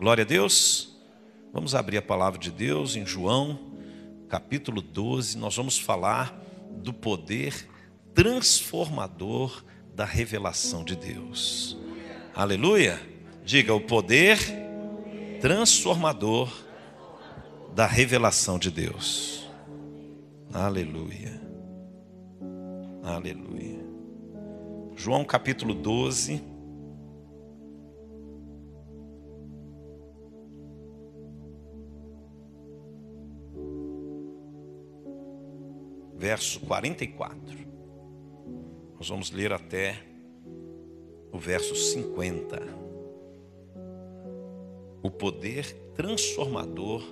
Glória a Deus. Vamos abrir a palavra de Deus em João, capítulo 12. Nós vamos falar do poder transformador da revelação de Deus. Aleluia. Diga o poder transformador da revelação de Deus. Aleluia. Aleluia. João capítulo 12. Verso 44. Nós vamos ler até o verso 50. O poder transformador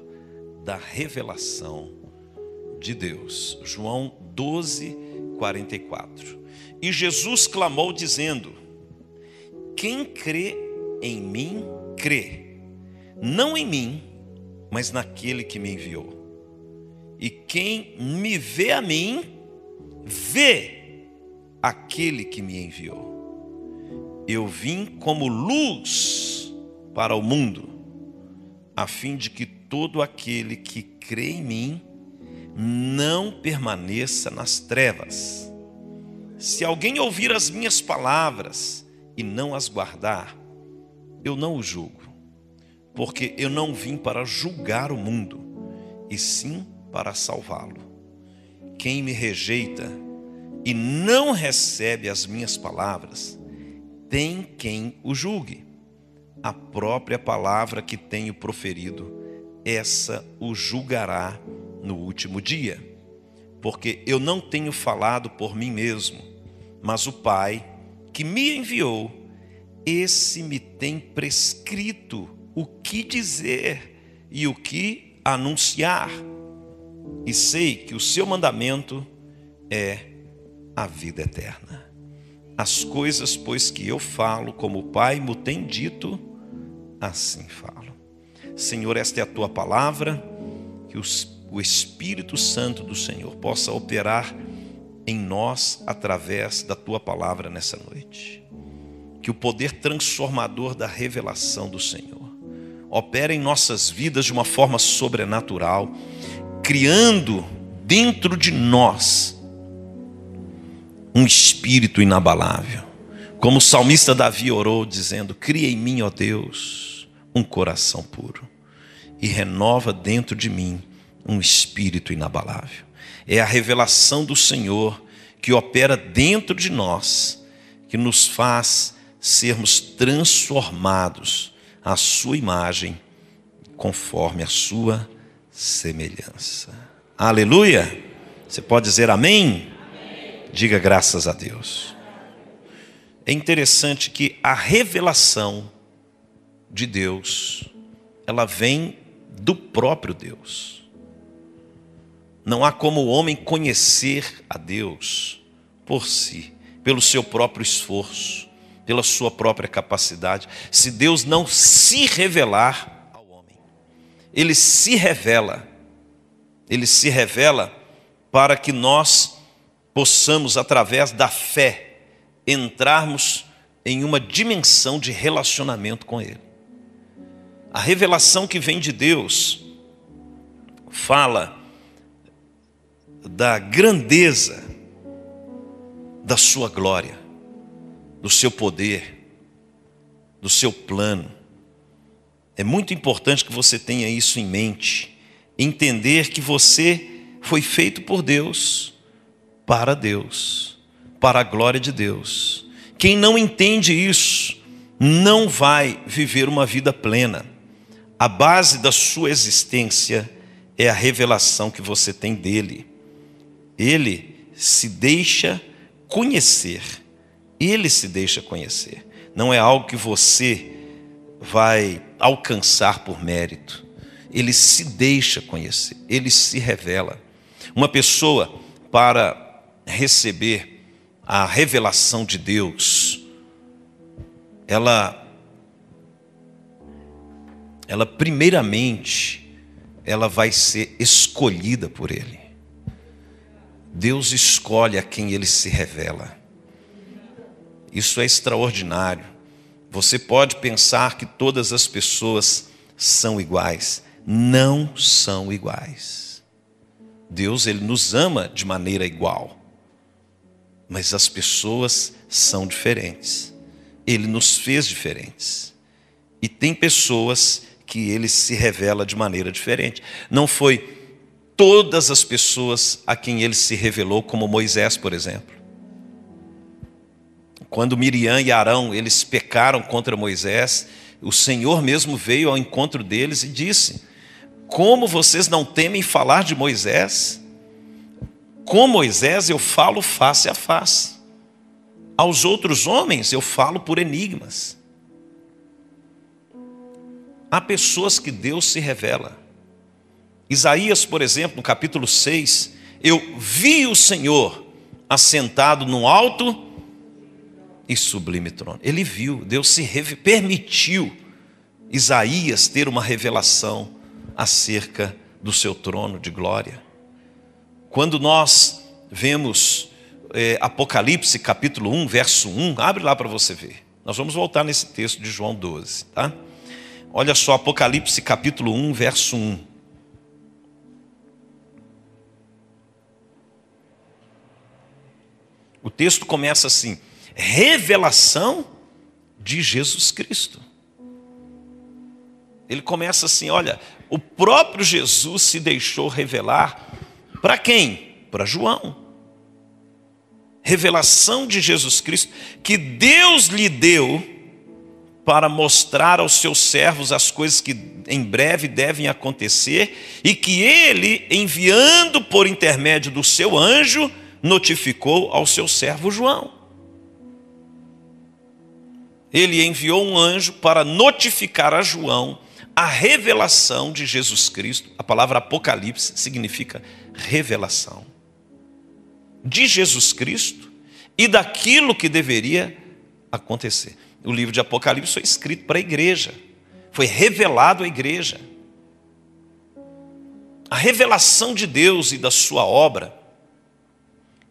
da revelação de Deus. João 12, 44. E Jesus clamou, dizendo: Quem crê em mim, crê, não em mim, mas naquele que me enviou. E quem me vê a mim, vê aquele que me enviou. Eu vim como luz para o mundo, a fim de que todo aquele que crê em mim não permaneça nas trevas. Se alguém ouvir as minhas palavras e não as guardar, eu não o julgo, porque eu não vim para julgar o mundo, e sim para salvá-lo. Quem me rejeita e não recebe as minhas palavras, tem quem o julgue. A própria palavra que tenho proferido, essa o julgará no último dia. Porque eu não tenho falado por mim mesmo, mas o Pai que me enviou, esse me tem prescrito o que dizer e o que anunciar. E sei que o seu mandamento é a vida eterna. As coisas, pois, que eu falo, como o Pai me tem dito, assim falo. Senhor, esta é a tua palavra, que o Espírito Santo do Senhor possa operar em nós através da tua palavra nessa noite. Que o poder transformador da revelação do Senhor opere em nossas vidas de uma forma sobrenatural, criando dentro de nós um espírito inabalável. Como o salmista Davi orou, dizendo: Cria em mim, ó Deus, um coração puro e renova dentro de mim um espírito inabalável. É a revelação do Senhor que opera dentro de nós, que nos faz sermos transformados à sua imagem, conforme a sua semelhança. Aleluia! Você pode dizer amém? amém? Diga graças a Deus. É interessante que a revelação de Deus, ela vem do próprio Deus. Não há como o homem conhecer a Deus por si, pelo seu próprio esforço, pela sua própria capacidade, se Deus não se revelar. Ele se revela, ele se revela para que nós possamos, através da fé, entrarmos em uma dimensão de relacionamento com Ele. A revelação que vem de Deus fala da grandeza da sua glória, do seu poder, do seu plano. É muito importante que você tenha isso em mente, entender que você foi feito por Deus, para Deus, para a glória de Deus. Quem não entende isso, não vai viver uma vida plena. A base da sua existência é a revelação que você tem dele. Ele se deixa conhecer. Ele se deixa conhecer. Não é algo que você vai alcançar por mérito. Ele se deixa conhecer, ele se revela. Uma pessoa, para receber a revelação de Deus, ela, ela primeiramente, ela vai ser escolhida por Ele. Deus escolhe a quem ele se revela. Isso é extraordinário. Você pode pensar que todas as pessoas são iguais. Não são iguais. Deus ele nos ama de maneira igual. Mas as pessoas são diferentes. Ele nos fez diferentes. E tem pessoas que ele se revela de maneira diferente. Não foi todas as pessoas a quem ele se revelou, como Moisés, por exemplo. Quando Miriam e Arão eles pecaram contra Moisés, o Senhor mesmo veio ao encontro deles e disse: Como vocês não temem falar de Moisés? Com Moisés eu falo face a face. Aos outros homens eu falo por enigmas. Há pessoas que Deus se revela. Isaías, por exemplo, no capítulo 6, eu vi o Senhor assentado no alto e sublime trono. Ele viu, Deus se permitiu Isaías ter uma revelação acerca do seu trono de glória. Quando nós vemos é, Apocalipse capítulo 1, verso 1, abre lá para você ver. Nós vamos voltar nesse texto de João 12, tá? Olha só, Apocalipse capítulo 1, verso 1. O texto começa assim: revelação de Jesus Cristo. Ele começa assim: olha, o próprio Jesus se deixou revelar para quem? Para João. Revelação de Jesus Cristo que Deus lhe deu para mostrar aos seus servos as coisas que em breve devem acontecer e que ele, enviando por intermédio do seu anjo, notificou ao seu servo João ele enviou um anjo para notificar a João a revelação de Jesus Cristo. A palavra Apocalipse significa revelação de Jesus Cristo e daquilo que deveria acontecer. O livro de Apocalipse foi escrito para a igreja, foi revelado à igreja. A revelação de Deus e da sua obra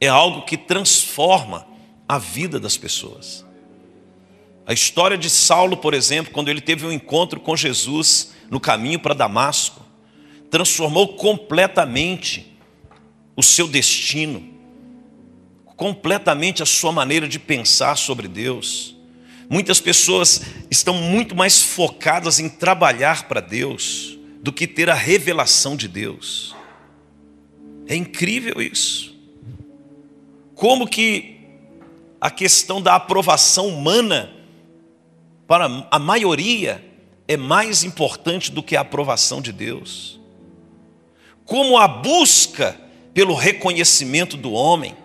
é algo que transforma a vida das pessoas. A história de Saulo, por exemplo, quando ele teve um encontro com Jesus no caminho para Damasco, transformou completamente o seu destino, completamente a sua maneira de pensar sobre Deus. Muitas pessoas estão muito mais focadas em trabalhar para Deus do que ter a revelação de Deus. É incrível isso. Como que a questão da aprovação humana para a maioria, é mais importante do que a aprovação de Deus. Como a busca pelo reconhecimento do homem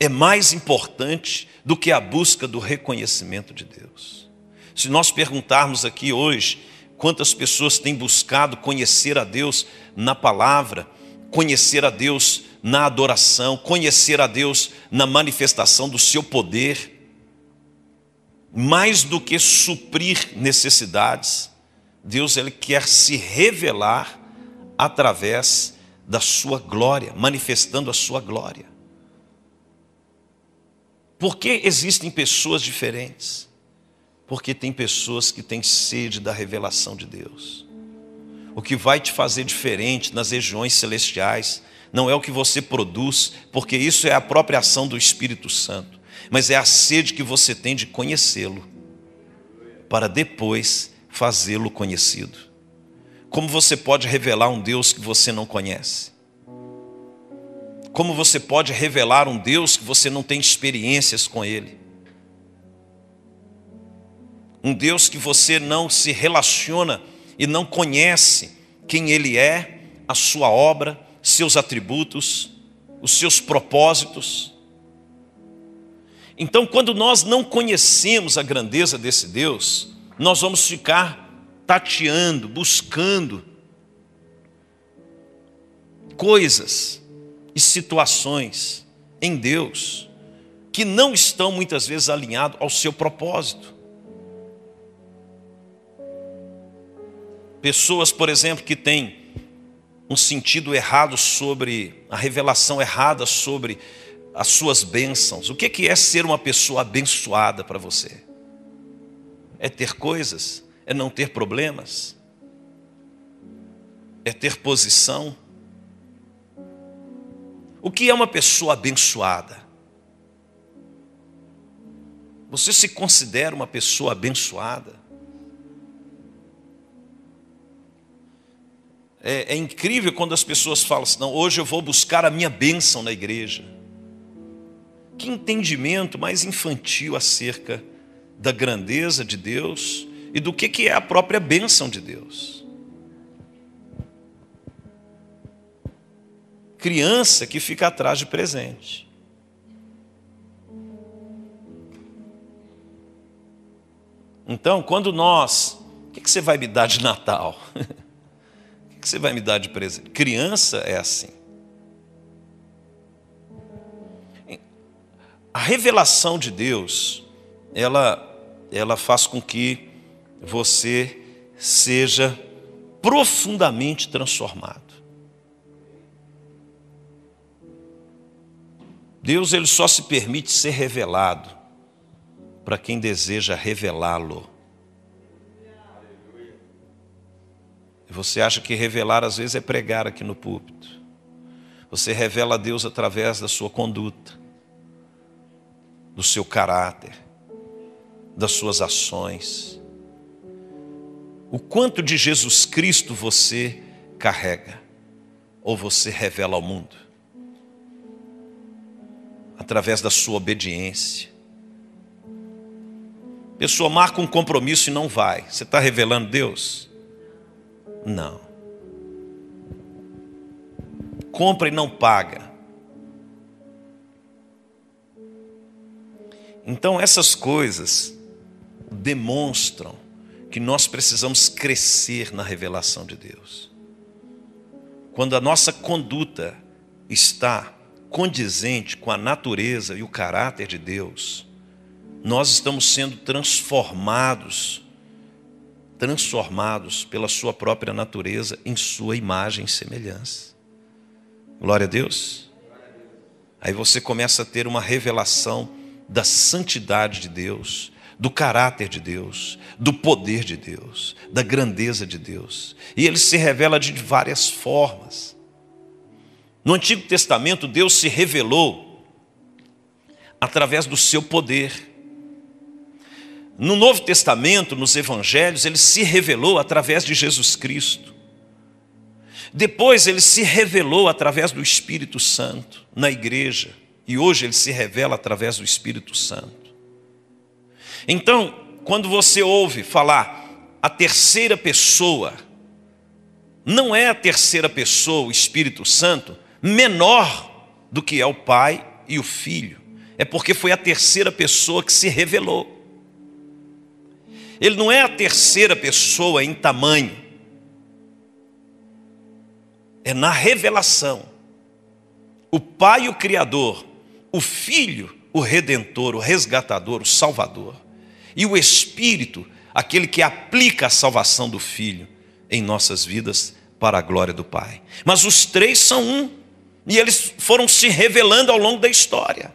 é mais importante do que a busca do reconhecimento de Deus. Se nós perguntarmos aqui hoje quantas pessoas têm buscado conhecer a Deus na palavra, conhecer a Deus na adoração, conhecer a Deus na manifestação do seu poder, mais do que suprir necessidades, Deus ele quer se revelar através da sua glória, manifestando a sua glória. Por que existem pessoas diferentes? Porque tem pessoas que têm sede da revelação de Deus. O que vai te fazer diferente nas regiões celestiais não é o que você produz, porque isso é a própria ação do Espírito Santo mas é a sede que você tem de conhecê-lo, para depois fazê-lo conhecido. Como você pode revelar um Deus que você não conhece? Como você pode revelar um Deus que você não tem experiências com Ele? Um Deus que você não se relaciona e não conhece quem Ele é, a sua obra, seus atributos, os seus propósitos. Então, quando nós não conhecemos a grandeza desse Deus, nós vamos ficar tateando, buscando coisas e situações em Deus que não estão muitas vezes alinhados ao seu propósito. Pessoas, por exemplo, que têm um sentido errado sobre a revelação errada sobre as suas bênçãos. O que é ser uma pessoa abençoada para você? É ter coisas? É não ter problemas? é ter posição. O que é uma pessoa abençoada? Você se considera uma pessoa abençoada? É, é, incrível quando as pessoas falam assim: não, hoje eu vou buscar a minha bênção na igreja. Que entendimento mais infantil acerca da grandeza de Deus e do que, que é a própria bênção de Deus. criança que fica atrás de presente. Então, quando nós. O que você vai me dar de Natal? O que você vai me dar de presente? Criança é assim. A revelação de Deus, ela, ela faz com que você seja profundamente transformado. Deus ele só se permite ser revelado para quem deseja revelá-lo. Você acha que revelar às vezes é pregar aqui no púlpito. Você revela a Deus através da sua conduta, do seu caráter, das suas ações. O quanto de Jesus Cristo você carrega ou você revela ao mundo? através da sua obediência. Pessoa marca um compromisso e não vai. Você está revelando Deus? Não. Compra e não paga. Então, essas coisas demonstram que nós precisamos crescer na revelação de Deus. Quando a nossa conduta está condizente com a natureza e o caráter de Deus, nós estamos sendo transformados, transformados pela Sua própria natureza em Sua imagem e semelhança. Glória a Deus. Aí você começa a ter uma revelação da santidade de Deus, do caráter de Deus, do poder de Deus, da grandeza de Deus. E ele se revela de várias formas. No Antigo Testamento, Deus se revelou através do seu poder. No Novo Testamento, nos Evangelhos, ele se revelou através de Jesus Cristo. Depois, ele se revelou através do Espírito Santo na igreja. E hoje, ele se revela através do Espírito Santo. Então, quando você ouve falar a terceira pessoa, não é a terceira pessoa, o Espírito Santo, menor do que é o Pai e o Filho. É porque foi a terceira pessoa que se revelou. Ele não é a terceira pessoa em tamanho, é na revelação. O Pai, o Criador, o Filho, o Redentor, o Resgatador, o Salvador, e o Espírito, aquele que aplica a salvação do Filho em nossas vidas para a glória do Pai. Mas os três são um. E eles foram se revelando ao longo da história.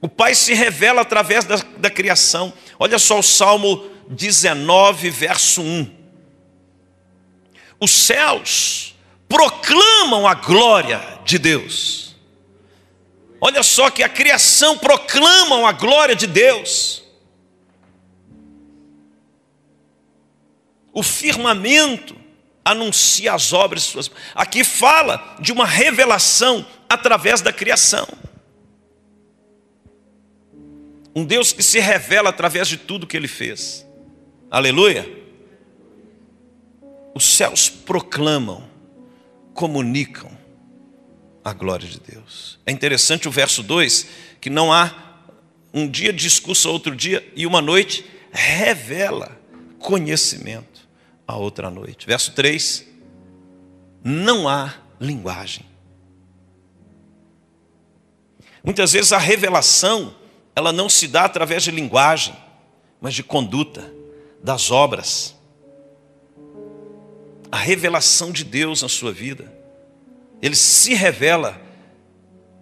O Pai se revela através da, da criação. Olha só o Salmo 19, verso 1. Os céus proclamam a glória de Deus. Olha só que a criação proclamam a glória de Deus. O firmamento anuncia as obras suas Aqui fala de uma revelação através da criação. Um Deus que se revela através de tudo que ele fez. Aleluia. Os céus proclamam, comunicam a glória de Deus. É interessante o verso 2, que não há um dia discurso outro dia e uma noite revela conhecimento a outra noite. Verso 3: Não há linguagem. Muitas vezes a revelação, ela não se dá através de linguagem, mas de conduta, das obras. A revelação de Deus na sua vida, ele se revela,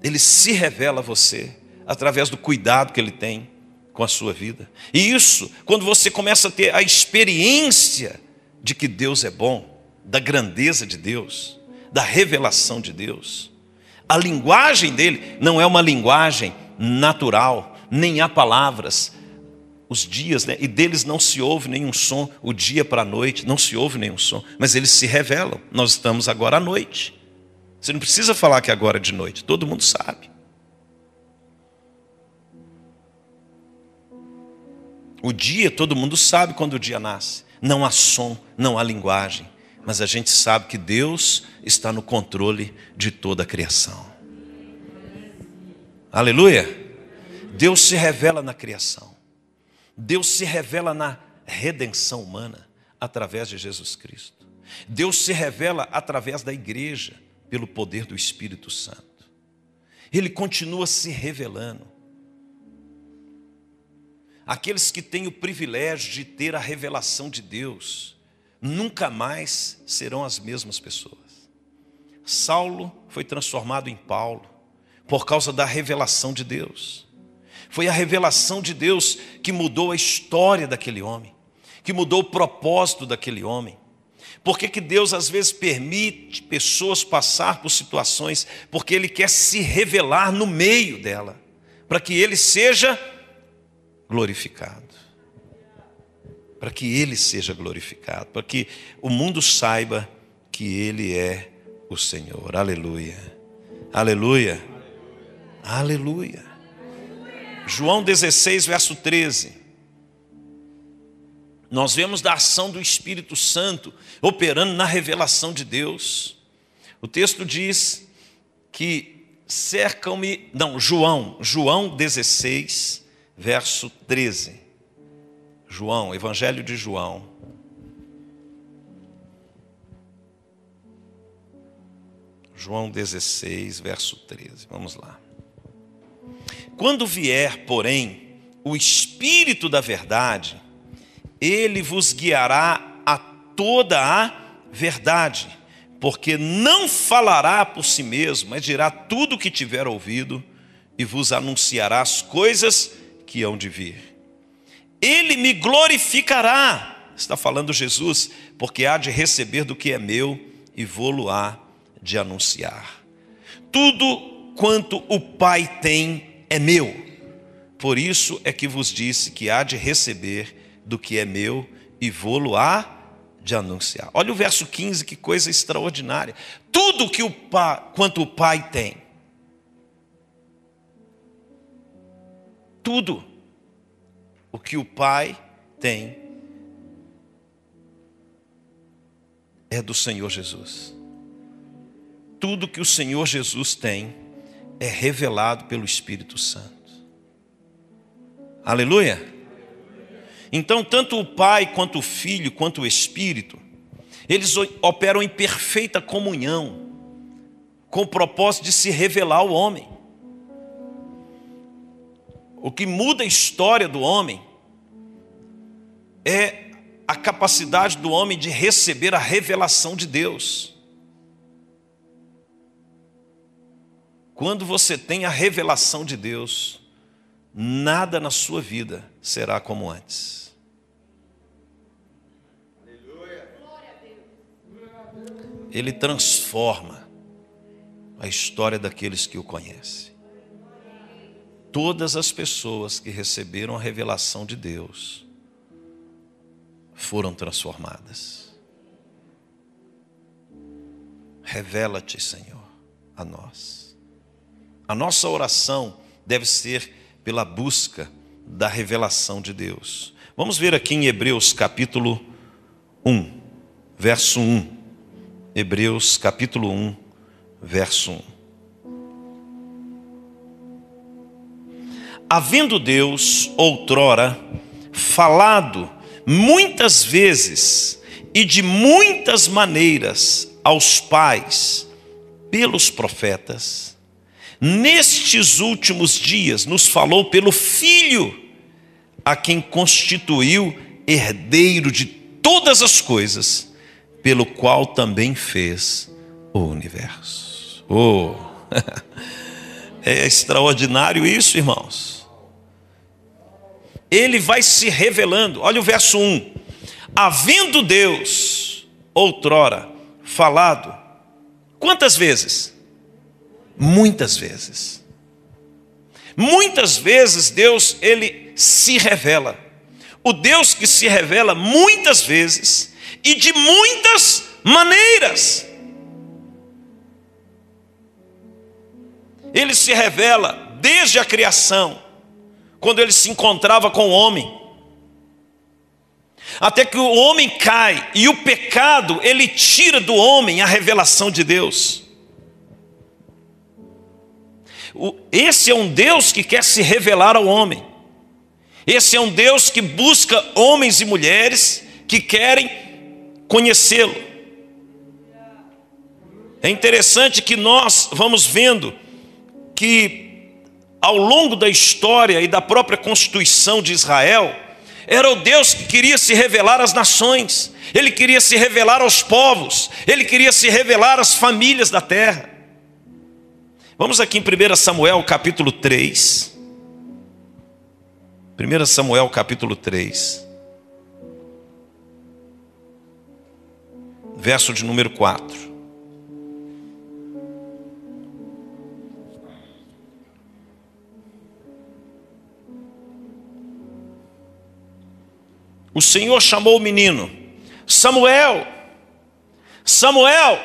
ele se revela a você através do cuidado que ele tem com a sua vida. E isso, quando você começa a ter a experiência de que Deus é bom, da grandeza de Deus, da revelação de Deus. A linguagem dele não é uma linguagem natural, nem há palavras. Os dias, né? e deles não se ouve nenhum som, o dia para a noite, não se ouve nenhum som, mas eles se revelam. Nós estamos agora à noite. Você não precisa falar que agora é de noite, todo mundo sabe. O dia, todo mundo sabe quando o dia nasce. Não há som, não há linguagem, mas a gente sabe que Deus está no controle de toda a criação. Aleluia! Deus se revela na criação. Deus se revela na redenção humana através de Jesus Cristo. Deus se revela através da igreja pelo poder do Espírito Santo. Ele continua se revelando. Aqueles que têm o privilégio de ter a revelação de Deus, nunca mais serão as mesmas pessoas. Saulo foi transformado em Paulo por causa da revelação de Deus. Foi a revelação de Deus que mudou a história daquele homem, que mudou o propósito daquele homem. Por que, que Deus às vezes permite pessoas passar por situações? Porque Ele quer se revelar no meio dela, para que Ele seja glorificado. Para que Ele seja glorificado, para que o mundo saiba que Ele é o Senhor. Aleluia. Aleluia. Aleluia. João 16, verso 13 nós vemos da ação do Espírito Santo operando na revelação de Deus. O texto diz que cercam-me, não, João, João 16, verso 13. João, Evangelho de João. João 16, verso 13. Vamos lá. Quando vier, porém, o Espírito da Verdade, ele vos guiará a toda a verdade, porque não falará por si mesmo, mas dirá tudo o que tiver ouvido e vos anunciará as coisas que hão de vir. Ele me glorificará, está falando Jesus, porque há de receber do que é meu e vou-lo-á de anunciar. Tudo quanto o Pai tem é meu. Por isso é que vos disse que há de receber do que é meu e vou-lo-á de anunciar. Olha o verso 15, que coisa extraordinária. Tudo que o pai, quanto o Pai tem. Tudo o que o Pai tem é do Senhor Jesus. Tudo que o Senhor Jesus tem é revelado pelo Espírito Santo. Aleluia. Então, tanto o Pai, quanto o Filho, quanto o Espírito, eles operam em perfeita comunhão, com o propósito de se revelar ao homem. O que muda a história do homem é a capacidade do homem de receber a revelação de Deus. Quando você tem a revelação de Deus, nada na sua vida será como antes. Ele transforma a história daqueles que o conhecem. Todas as pessoas que receberam a revelação de Deus foram transformadas. Revela-te, Senhor, a nós. A nossa oração deve ser pela busca da revelação de Deus. Vamos ver aqui em Hebreus capítulo 1, verso 1. Hebreus capítulo 1, verso 1. Havendo Deus outrora falado muitas vezes e de muitas maneiras aos pais pelos profetas, nestes últimos dias nos falou pelo Filho, a quem constituiu herdeiro de todas as coisas pelo qual também fez o universo. Oh, é extraordinário isso, irmãos. Ele vai se revelando. Olha o verso 1. Havendo Deus outrora falado. Quantas vezes? Muitas vezes. Muitas vezes Deus ele se revela. O Deus que se revela muitas vezes e de muitas maneiras. Ele se revela desde a criação, quando ele se encontrava com o homem. Até que o homem cai e o pecado, ele tira do homem a revelação de Deus. Esse é um Deus que quer se revelar ao homem. Esse é um Deus que busca homens e mulheres que querem conhecê-lo. É interessante que nós vamos vendo que ao longo da história e da própria constituição de Israel, era o Deus que queria se revelar às nações, ele queria se revelar aos povos, ele queria se revelar às famílias da terra. Vamos aqui em 1 Samuel capítulo 3. 1 Samuel capítulo 3. Verso de número 4. O Senhor chamou o menino, Samuel, Samuel.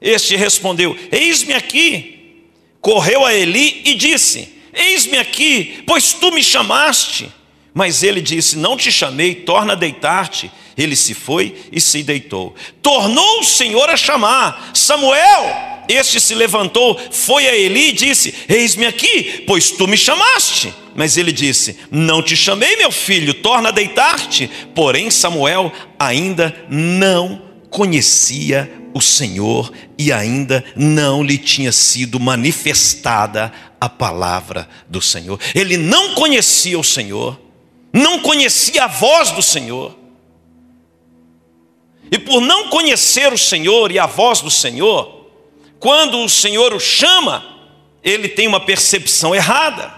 Este respondeu: Eis-me aqui. Correu a Eli e disse: Eis-me aqui, pois tu me chamaste. Mas ele disse: Não te chamei, torna a deitar-te. Ele se foi e se deitou. Tornou o Senhor a chamar: Samuel. Este se levantou, foi a Eli e disse: Eis-me aqui, pois tu me chamaste. Mas ele disse: Não te chamei, meu filho, torna a deitar-te. Porém, Samuel ainda não conhecia o Senhor e ainda não lhe tinha sido manifestada a palavra do Senhor. Ele não conhecia o Senhor, não conhecia a voz do Senhor. E por não conhecer o Senhor e a voz do Senhor, quando o Senhor o chama, ele tem uma percepção errada,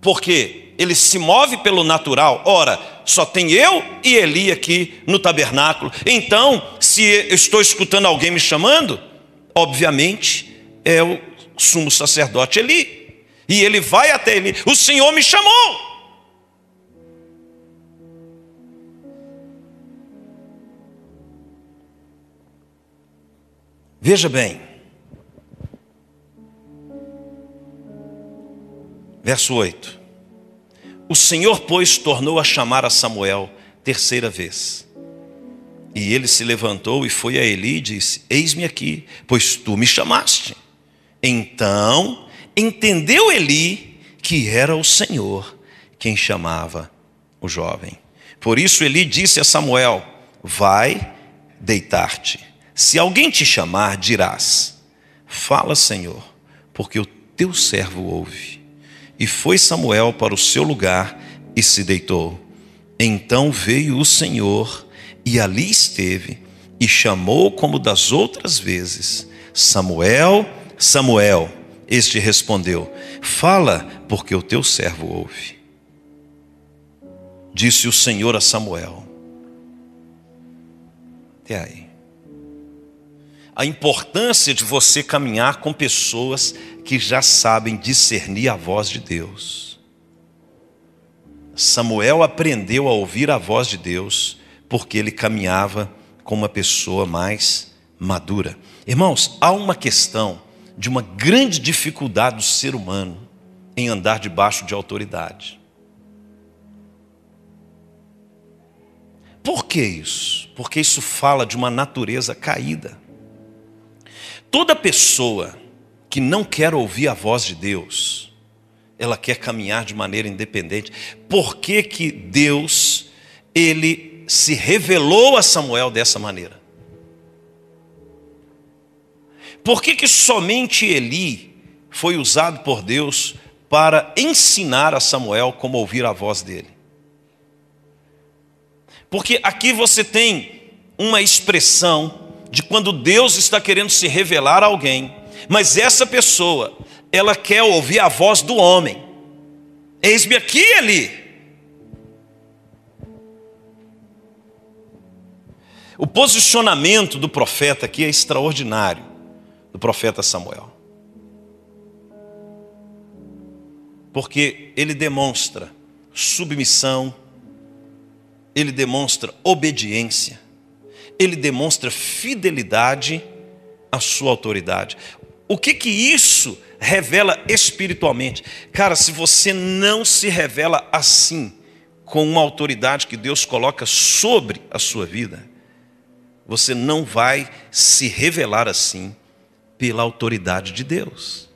porque ele se move pelo natural. Ora, só tem eu e Eli aqui no tabernáculo. Então, se eu estou escutando alguém me chamando, obviamente é o sumo sacerdote Eli. E ele vai até Eli: O Senhor me chamou. Veja bem, Verso 8: O Senhor, pois, tornou a chamar a Samuel terceira vez. E ele se levantou e foi a Eli e disse: Eis-me aqui, pois tu me chamaste. Então entendeu Eli que era o Senhor quem chamava o jovem. Por isso Eli disse a Samuel: Vai deitar-te. Se alguém te chamar, dirás: Fala, Senhor, porque o teu servo ouve. E foi Samuel para o seu lugar e se deitou. Então veio o Senhor e ali esteve e chamou como das outras vezes: Samuel, Samuel. Este respondeu: Fala, porque o teu servo ouve. Disse o Senhor a Samuel: Até aí. A importância de você caminhar com pessoas que já sabem discernir a voz de Deus. Samuel aprendeu a ouvir a voz de Deus porque ele caminhava com uma pessoa mais madura. Irmãos, há uma questão de uma grande dificuldade do ser humano em andar debaixo de autoridade. Por que isso? Porque isso fala de uma natureza caída. Toda pessoa que não quer ouvir a voz de Deus, ela quer caminhar de maneira independente. Por que, que Deus, ele se revelou a Samuel dessa maneira? Por que, que somente Eli foi usado por Deus para ensinar a Samuel como ouvir a voz dele? Porque aqui você tem uma expressão de quando Deus está querendo se revelar a alguém mas essa pessoa, ela quer ouvir a voz do homem. Eis-me aqui, ali. O posicionamento do profeta aqui é extraordinário, do profeta Samuel. Porque ele demonstra submissão, ele demonstra obediência, ele demonstra fidelidade à sua autoridade. O que que isso revela espiritualmente? Cara, se você não se revela assim, com uma autoridade que Deus coloca sobre a sua vida, você não vai se revelar assim pela autoridade de Deus.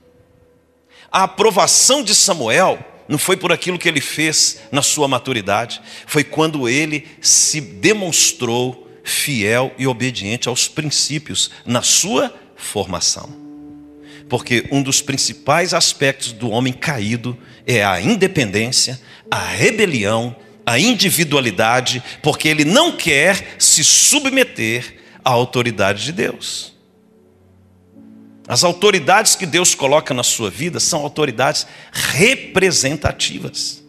A aprovação de Samuel não foi por aquilo que ele fez na sua maturidade, foi quando ele se demonstrou fiel e obediente aos princípios na sua formação. Porque um dos principais aspectos do homem caído é a independência, a rebelião, a individualidade, porque ele não quer se submeter à autoridade de Deus. As autoridades que Deus coloca na sua vida são autoridades representativas.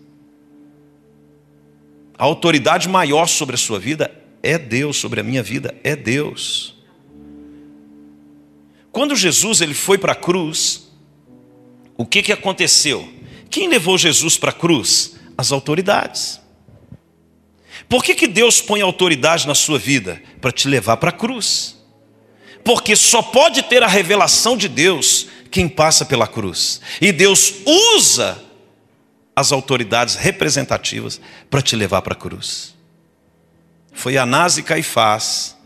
A autoridade maior sobre a sua vida é Deus, sobre a minha vida é Deus. Quando Jesus ele foi para a cruz, o que, que aconteceu? Quem levou Jesus para a cruz? As autoridades. Por que, que Deus põe autoridade na sua vida? Para te levar para a cruz. Porque só pode ter a revelação de Deus quem passa pela cruz. E Deus usa as autoridades representativas para te levar para a cruz. Foi Anás e Caifás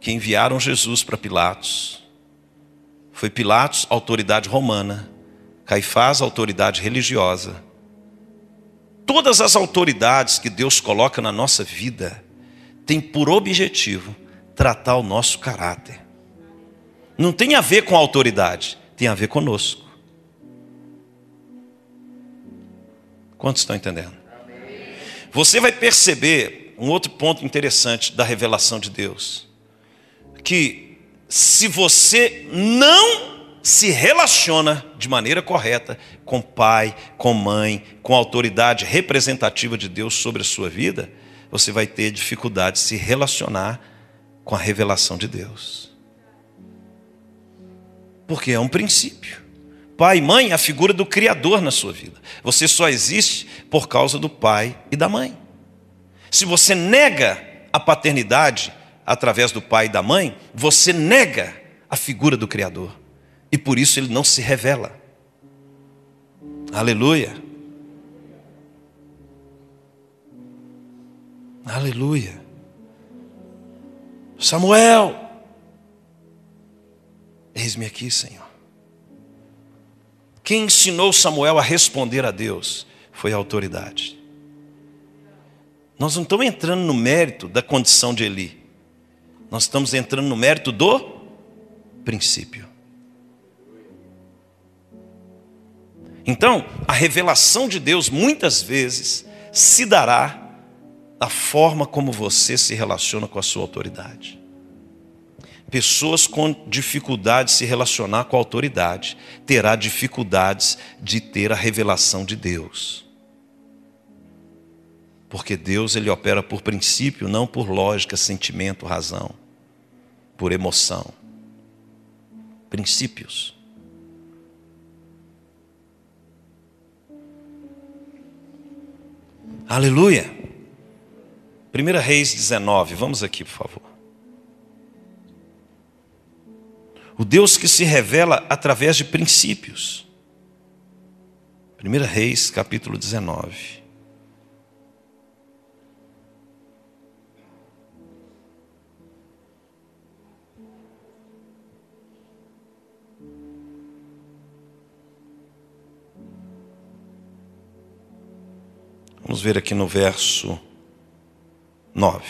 que enviaram Jesus para Pilatos. Foi Pilatos, autoridade romana, Caifás, autoridade religiosa. Todas as autoridades que Deus coloca na nossa vida têm por objetivo tratar o nosso caráter. Não tem a ver com a autoridade, tem a ver conosco. Quantos estão entendendo? Você vai perceber um outro ponto interessante da revelação de Deus. Que se você não se relaciona de maneira correta com pai, com mãe, com a autoridade representativa de Deus sobre a sua vida, você vai ter dificuldade de se relacionar com a revelação de Deus. Porque é um princípio. Pai e mãe é a figura do Criador na sua vida. Você só existe por causa do pai e da mãe. Se você nega a paternidade através do pai e da mãe, você nega a figura do Criador. E por isso ele não se revela. Aleluia. Aleluia. Samuel, eis-me aqui, Senhor. Quem ensinou Samuel a responder a Deus foi a autoridade. Nós não estamos entrando no mérito da condição de Eli. Nós estamos entrando no mérito do princípio. Então, a revelação de Deus muitas vezes se dará da forma como você se relaciona com a sua autoridade. Pessoas com dificuldade de se relacionar com a autoridade terá dificuldades de ter a revelação de Deus. Porque Deus ele opera por princípio, não por lógica, sentimento, razão, por emoção. Princípios. Aleluia. 1 Reis 19, vamos aqui, por favor. O Deus que se revela através de princípios. 1 Reis, capítulo 19. Vamos ver aqui no verso 9.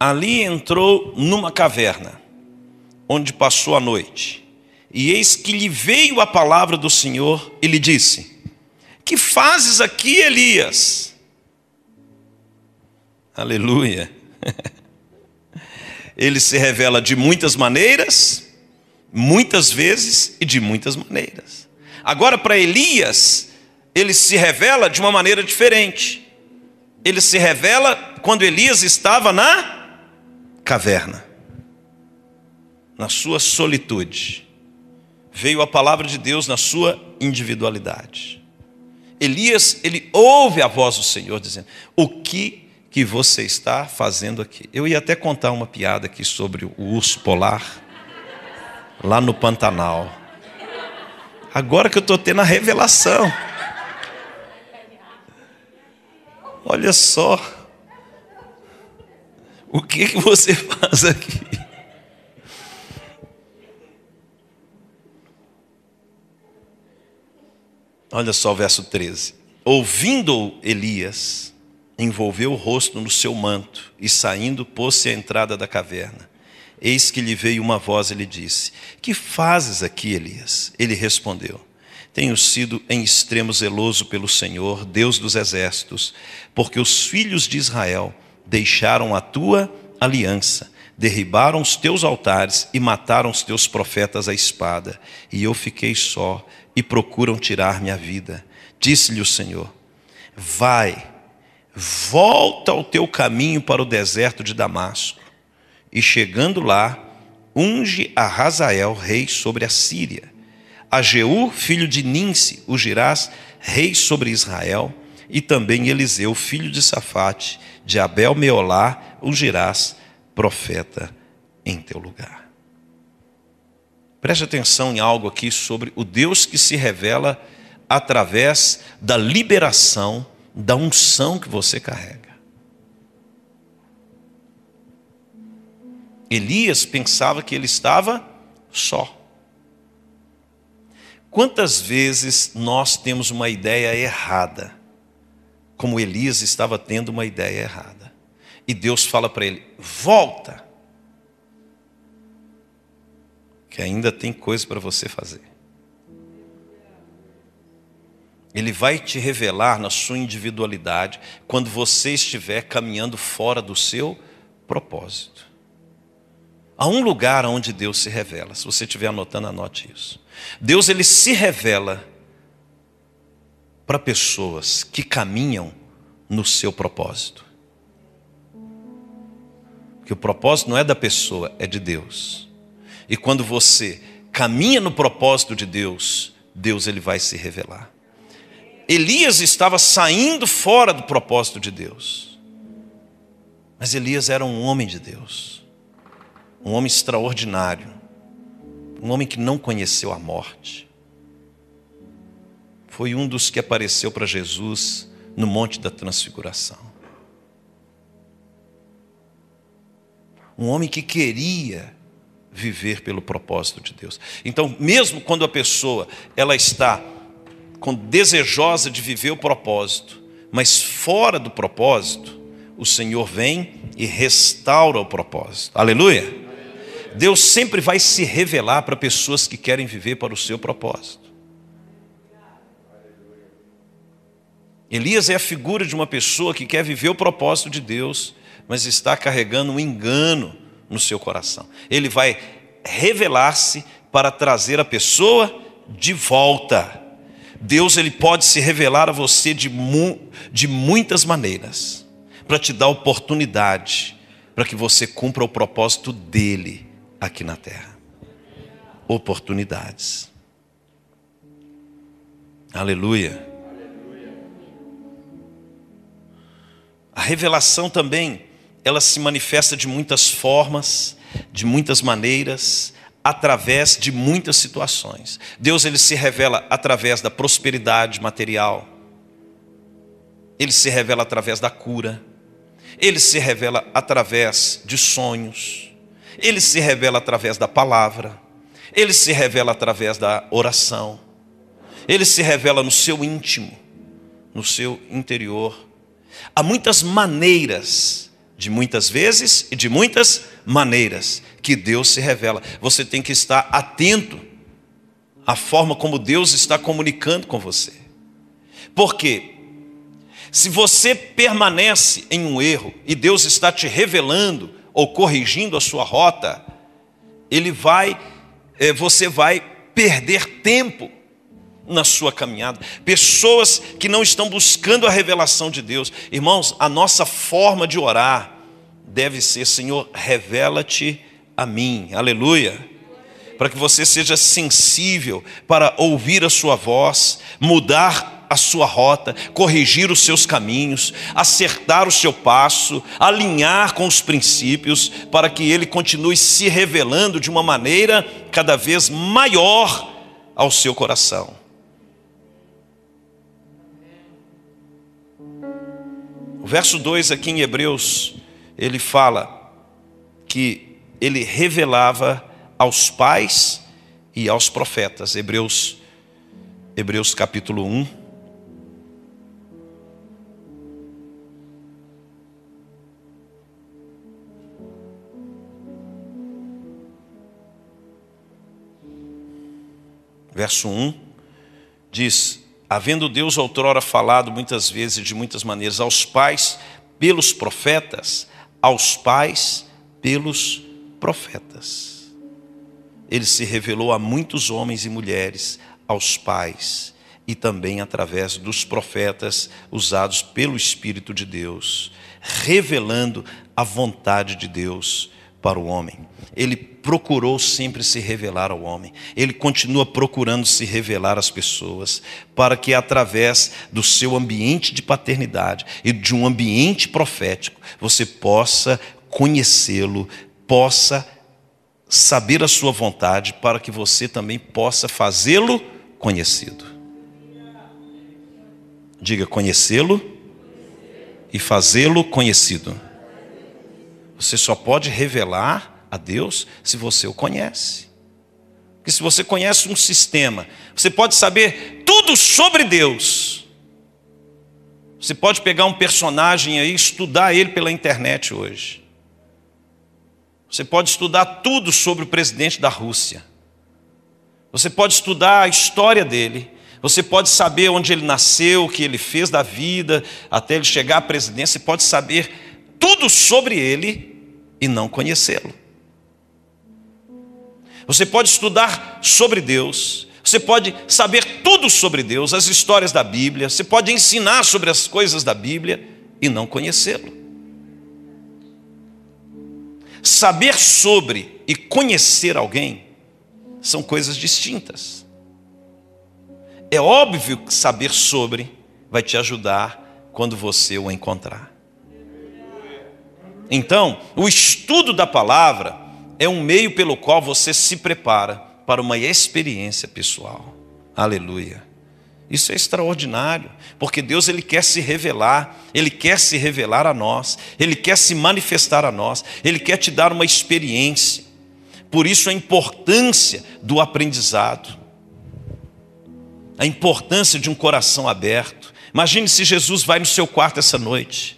Ali entrou numa caverna, onde passou a noite. E eis que lhe veio a palavra do Senhor e lhe disse: Que fazes aqui, Elias? Aleluia. ele se revela de muitas maneiras, muitas vezes e de muitas maneiras. Agora, para Elias, ele se revela de uma maneira diferente. Ele se revela quando Elias estava na caverna, na sua solitude. Veio a palavra de Deus na sua individualidade. Elias, ele ouve a voz do Senhor dizendo: O que que você está fazendo aqui? Eu ia até contar uma piada aqui sobre o urso polar lá no Pantanal. Agora que eu estou tendo a revelação. Olha só. O que, que você faz aqui? Olha só o verso 13. Ouvindo Elias, envolveu o rosto no seu manto e saindo pôs-se à entrada da caverna. Eis que lhe veio uma voz e lhe disse: Que fazes aqui, Elias? Ele respondeu: Tenho sido em extremo zeloso pelo Senhor, Deus dos exércitos, porque os filhos de Israel deixaram a tua aliança, derribaram os teus altares e mataram os teus profetas à espada, e eu fiquei só, e procuram tirar minha vida. Disse-lhe o Senhor: Vai, volta ao teu caminho para o deserto de Damasco. E chegando lá, unge a Razael, rei sobre a Síria, a Jeú, filho de Ninse, o Girás, rei sobre Israel, e também Eliseu, filho de Safate, de Abel Meolá, o Girás, profeta em teu lugar. Preste atenção em algo aqui sobre o Deus que se revela através da liberação da unção que você carrega. Elias pensava que ele estava só. Quantas vezes nós temos uma ideia errada, como Elias estava tendo uma ideia errada, e Deus fala para ele: volta, que ainda tem coisa para você fazer. Ele vai te revelar na sua individualidade quando você estiver caminhando fora do seu propósito. Há um lugar onde Deus se revela. Se você estiver anotando, anote isso. Deus ele se revela para pessoas que caminham no seu propósito. Porque o propósito não é da pessoa, é de Deus. E quando você caminha no propósito de Deus, Deus ele vai se revelar. Elias estava saindo fora do propósito de Deus. Mas Elias era um homem de Deus um homem extraordinário, um homem que não conheceu a morte. Foi um dos que apareceu para Jesus no Monte da Transfiguração. Um homem que queria viver pelo propósito de Deus. Então, mesmo quando a pessoa ela está com desejosa de viver o propósito, mas fora do propósito, o Senhor vem e restaura o propósito. Aleluia. Deus sempre vai se revelar para pessoas que querem viver para o seu propósito. Elias é a figura de uma pessoa que quer viver o propósito de Deus, mas está carregando um engano no seu coração. Ele vai revelar-se para trazer a pessoa de volta. Deus ele pode se revelar a você de, mu de muitas maneiras, para te dar oportunidade, para que você cumpra o propósito dele aqui na terra. Oportunidades. Aleluia. A revelação também, ela se manifesta de muitas formas, de muitas maneiras, através de muitas situações. Deus ele se revela através da prosperidade material. Ele se revela através da cura. Ele se revela através de sonhos. Ele se revela através da palavra, ele se revela através da oração, ele se revela no seu íntimo, no seu interior. Há muitas maneiras, de muitas vezes e de muitas maneiras, que Deus se revela. Você tem que estar atento à forma como Deus está comunicando com você. Porque se você permanece em um erro e Deus está te revelando ou corrigindo a sua rota, ele vai, é, você vai perder tempo na sua caminhada, pessoas que não estão buscando a revelação de Deus. Irmãos, a nossa forma de orar deve ser: Senhor, revela-te a mim, aleluia. Para que você seja sensível para ouvir a sua voz, mudar a sua rota, corrigir os seus caminhos, acertar o seu passo, alinhar com os princípios, para que ele continue se revelando de uma maneira cada vez maior ao seu coração. O verso 2 aqui em Hebreus, ele fala que ele revelava aos pais e aos profetas. Hebreus Hebreus capítulo 1, verso 1, diz: Havendo Deus outrora falado muitas vezes de muitas maneiras aos pais pelos profetas, aos pais pelos profetas. Ele se revelou a muitos homens e mulheres, aos pais e também através dos profetas usados pelo Espírito de Deus, revelando a vontade de Deus para o homem. Ele procurou sempre se revelar ao homem. Ele continua procurando se revelar às pessoas, para que através do seu ambiente de paternidade e de um ambiente profético, você possa conhecê-lo, possa saber a sua vontade, para que você também possa fazê-lo conhecido. Diga conhecê-lo e fazê-lo conhecido. Você só pode revelar a Deus se você o conhece. Porque se você conhece um sistema, você pode saber tudo sobre Deus. Você pode pegar um personagem aí, estudar ele pela internet hoje. Você pode estudar tudo sobre o presidente da Rússia. Você pode estudar a história dele. Você pode saber onde ele nasceu, o que ele fez da vida, até ele chegar à presidência. Você pode saber tudo sobre ele e não conhecê-lo. Você pode estudar sobre Deus, você pode saber tudo sobre Deus, as histórias da Bíblia, você pode ensinar sobre as coisas da Bíblia e não conhecê-lo. Saber sobre e conhecer alguém são coisas distintas. É óbvio que saber sobre vai te ajudar quando você o encontrar. Então, o estudo da palavra é um meio pelo qual você se prepara para uma experiência pessoal. Aleluia. Isso é extraordinário, porque Deus ele quer se revelar, ele quer se revelar a nós, ele quer se manifestar a nós, ele quer te dar uma experiência. Por isso a importância do aprendizado. A importância de um coração aberto. Imagine se Jesus vai no seu quarto essa noite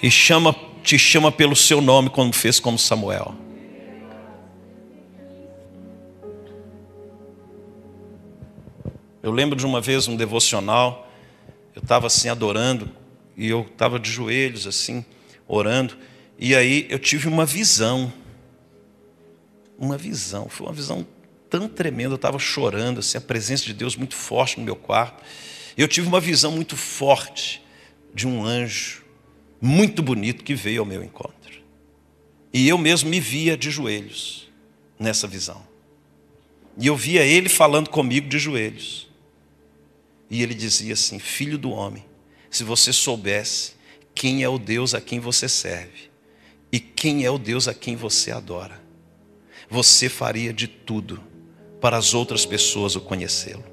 e chama te chama pelo seu nome, como fez com Samuel. Eu lembro de uma vez um devocional, eu estava assim adorando, e eu estava de joelhos assim, orando, e aí eu tive uma visão. Uma visão, foi uma visão tão tremenda, eu estava chorando, assim, a presença de Deus muito forte no meu quarto. Eu tive uma visão muito forte de um anjo muito bonito que veio ao meu encontro. E eu mesmo me via de joelhos nessa visão. E eu via ele falando comigo de joelhos. E ele dizia assim: Filho do homem, se você soubesse quem é o Deus a quem você serve e quem é o Deus a quem você adora, você faria de tudo para as outras pessoas o conhecê-lo.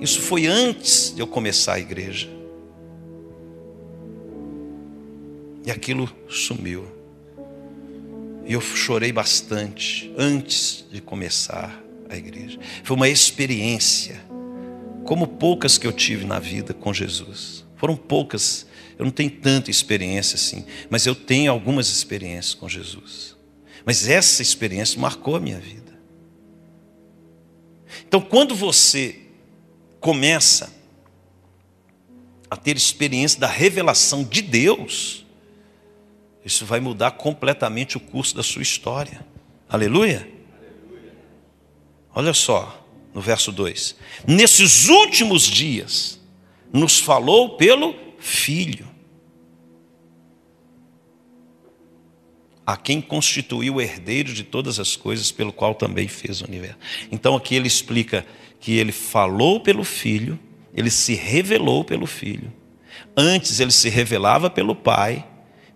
Isso foi antes de eu começar a igreja. E aquilo sumiu. E eu chorei bastante antes de começar a igreja. Foi uma experiência, como poucas que eu tive na vida com Jesus. Foram poucas, eu não tenho tanta experiência assim, mas eu tenho algumas experiências com Jesus. Mas essa experiência marcou a minha vida. Então, quando você começa a ter experiência da revelação de Deus, isso vai mudar completamente o curso da sua história. Aleluia? Olha só. no verso 2. Nesses últimos dias, nos falou pelo Filho, a quem constituiu o herdeiro de todas as coisas, pelo qual também fez o universo. Então aqui ele explica que ele falou pelo Filho, ele se revelou pelo Filho. Antes ele se revelava pelo Pai,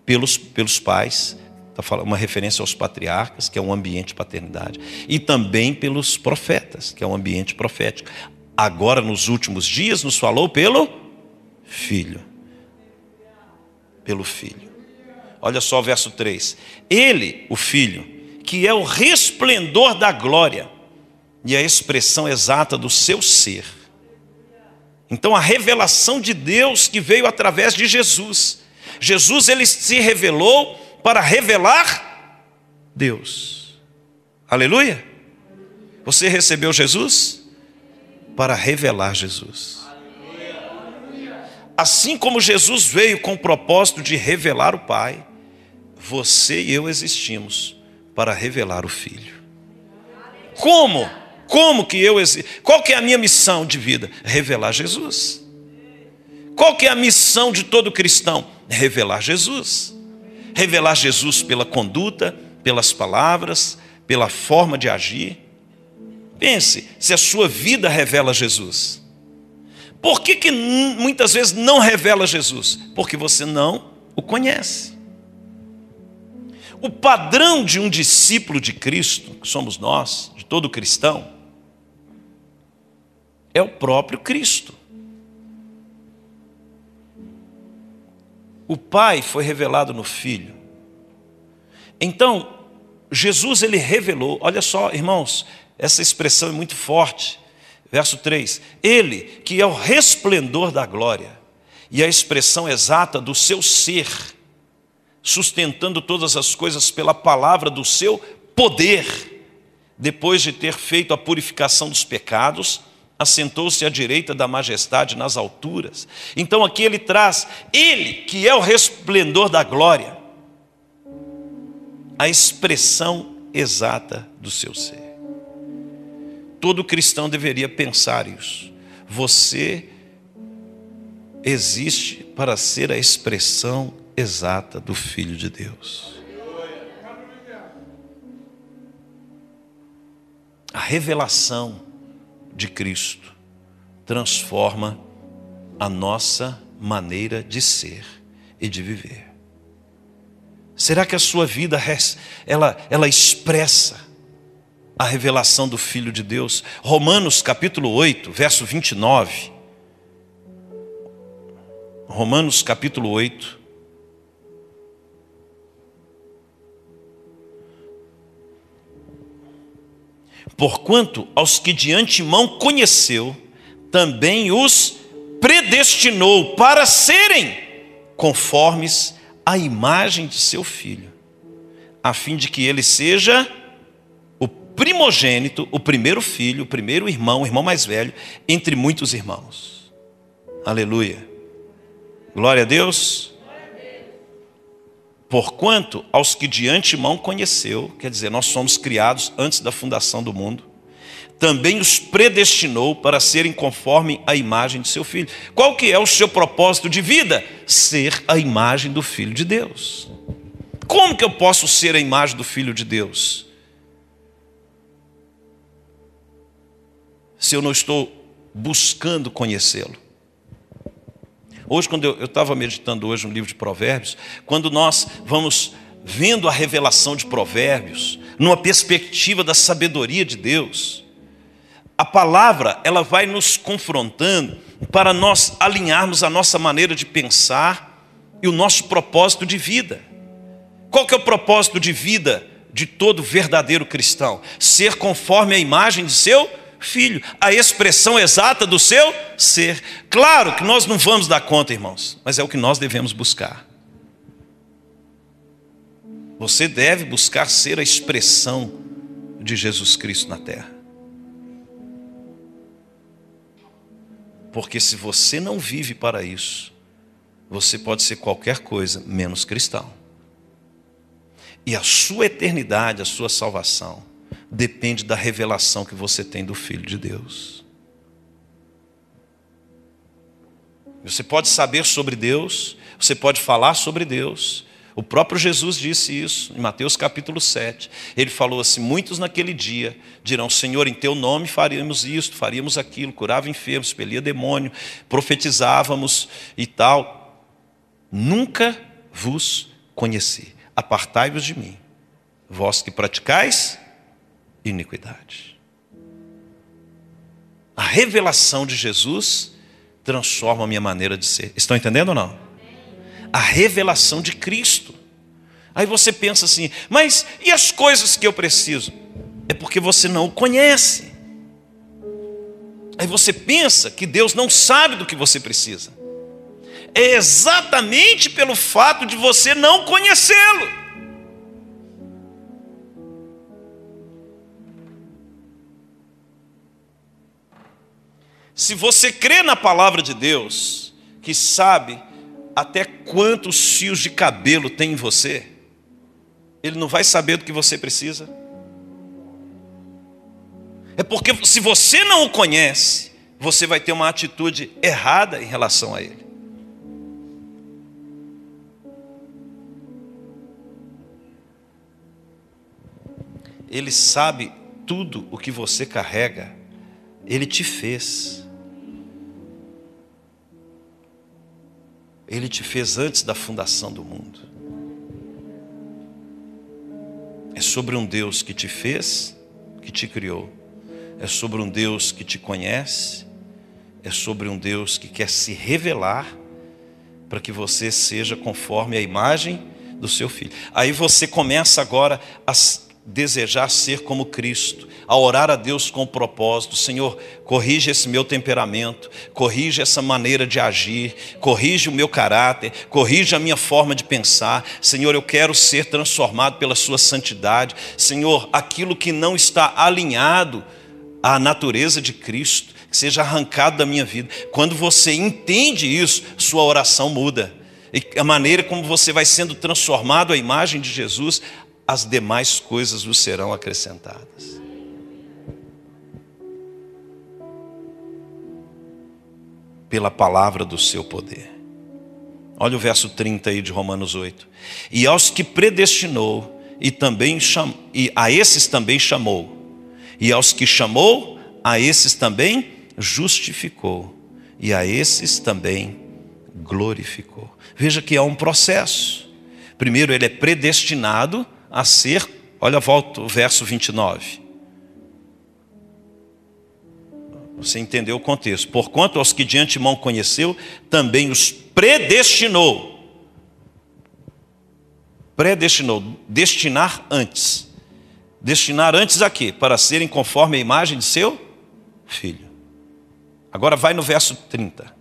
pelos, pelos pais, falando uma referência aos patriarcas, que é um ambiente de paternidade, e também pelos profetas, que é um ambiente profético. Agora, nos últimos dias, nos falou pelo Filho. Pelo Filho. Olha só o verso 3. Ele, o Filho, que é o resplendor da glória e a expressão exata do seu ser. Então, a revelação de Deus que veio através de Jesus. Jesus ele se revelou para revelar Deus. Aleluia. Você recebeu Jesus para revelar Jesus. Assim como Jesus veio com o propósito de revelar o Pai, você e eu existimos para revelar o Filho. Como? Como que eu existo? Qual que é a minha missão de vida? Revelar Jesus. Qual que é a missão de todo cristão? Revelar Jesus. Revelar Jesus pela conduta, pelas palavras, pela forma de agir. Pense, se a sua vida revela Jesus. Por que, que muitas vezes não revela Jesus? Porque você não o conhece. O padrão de um discípulo de Cristo, que somos nós, de todo cristão, é o próprio Cristo. O Pai foi revelado no Filho. Então, Jesus ele revelou, olha só, irmãos, essa expressão é muito forte. Verso 3: Ele, que é o resplendor da glória e a expressão exata do seu ser, sustentando todas as coisas pela palavra do seu poder. Depois de ter feito a purificação dos pecados, assentou-se à direita da majestade nas alturas. Então aqui ele traz, ele que é o resplendor da glória, a expressão exata do seu ser. Todo cristão deveria pensar isso. Você existe para ser a expressão exata do Filho de Deus. A revelação de Cristo transforma a nossa maneira de ser e de viver. Será que a sua vida ela, ela expressa a revelação do Filho de Deus? Romanos capítulo 8, verso 29. Romanos capítulo 8, Porquanto aos que de antemão conheceu, também os predestinou para serem conformes à imagem de seu filho, a fim de que ele seja o primogênito, o primeiro filho, o primeiro irmão, o irmão mais velho, entre muitos irmãos. Aleluia. Glória a Deus. Porquanto aos que de antemão conheceu, quer dizer, nós somos criados antes da fundação do mundo, também os predestinou para serem conforme a imagem de seu filho. Qual que é o seu propósito de vida? Ser a imagem do filho de Deus. Como que eu posso ser a imagem do filho de Deus? Se eu não estou buscando conhecê-lo. Hoje, quando eu estava meditando hoje no livro de Provérbios, quando nós vamos vendo a revelação de Provérbios, numa perspectiva da sabedoria de Deus, a palavra ela vai nos confrontando para nós alinharmos a nossa maneira de pensar e o nosso propósito de vida. Qual que é o propósito de vida de todo verdadeiro cristão? Ser conforme a imagem de seu filho, a expressão exata do seu ser. Claro que nós não vamos dar conta, irmãos, mas é o que nós devemos buscar. Você deve buscar ser a expressão de Jesus Cristo na terra. Porque se você não vive para isso, você pode ser qualquer coisa menos cristão. E a sua eternidade, a sua salvação, depende da revelação que você tem do Filho de Deus. Você pode saber sobre Deus, você pode falar sobre Deus. O próprio Jesus disse isso em Mateus capítulo 7. Ele falou assim: Muitos naquele dia dirão: Senhor, em teu nome faríamos isto, faríamos aquilo, curava enfermos, expelia demônio, profetizávamos e tal. Nunca vos conheci. Apartai-vos de mim, vós que praticais iniquidade. A revelação de Jesus transforma a minha maneira de ser. Estão entendendo ou não? A revelação de Cristo. Aí você pensa assim, mas e as coisas que eu preciso? É porque você não o conhece. Aí você pensa que Deus não sabe do que você precisa. É exatamente pelo fato de você não conhecê-lo. Se você crê na palavra de Deus, que sabe até quantos fios de cabelo tem em você, ele não vai saber do que você precisa. É porque se você não o conhece, você vai ter uma atitude errada em relação a ele. Ele sabe tudo o que você carrega, ele te fez. Ele te fez antes da fundação do mundo. É sobre um Deus que te fez, que te criou. É sobre um Deus que te conhece. É sobre um Deus que quer se revelar para que você seja conforme a imagem do seu filho. Aí você começa agora a desejar ser como Cristo, a orar a Deus com propósito: Senhor, corrige esse meu temperamento, corrige essa maneira de agir, corrige o meu caráter, corrige a minha forma de pensar. Senhor, eu quero ser transformado pela Sua santidade. Senhor, aquilo que não está alinhado à natureza de Cristo, que seja arrancado da minha vida. Quando você entende isso, sua oração muda. E a maneira como você vai sendo transformado à imagem de Jesus, as demais coisas vos serão acrescentadas. Pela palavra do seu poder. Olha o verso 30 aí de Romanos 8. E aos que predestinou, e também cham... e a esses também chamou. E aos que chamou, a esses também justificou. E a esses também glorificou. Veja que há um processo. Primeiro, ele é predestinado a ser, olha, volta o verso 29. Você entendeu o contexto. Porquanto aos que de antemão conheceu, também os predestinou. Predestinou, destinar antes. Destinar antes a quê? Para serem conforme a imagem de seu filho. Agora vai no verso 30.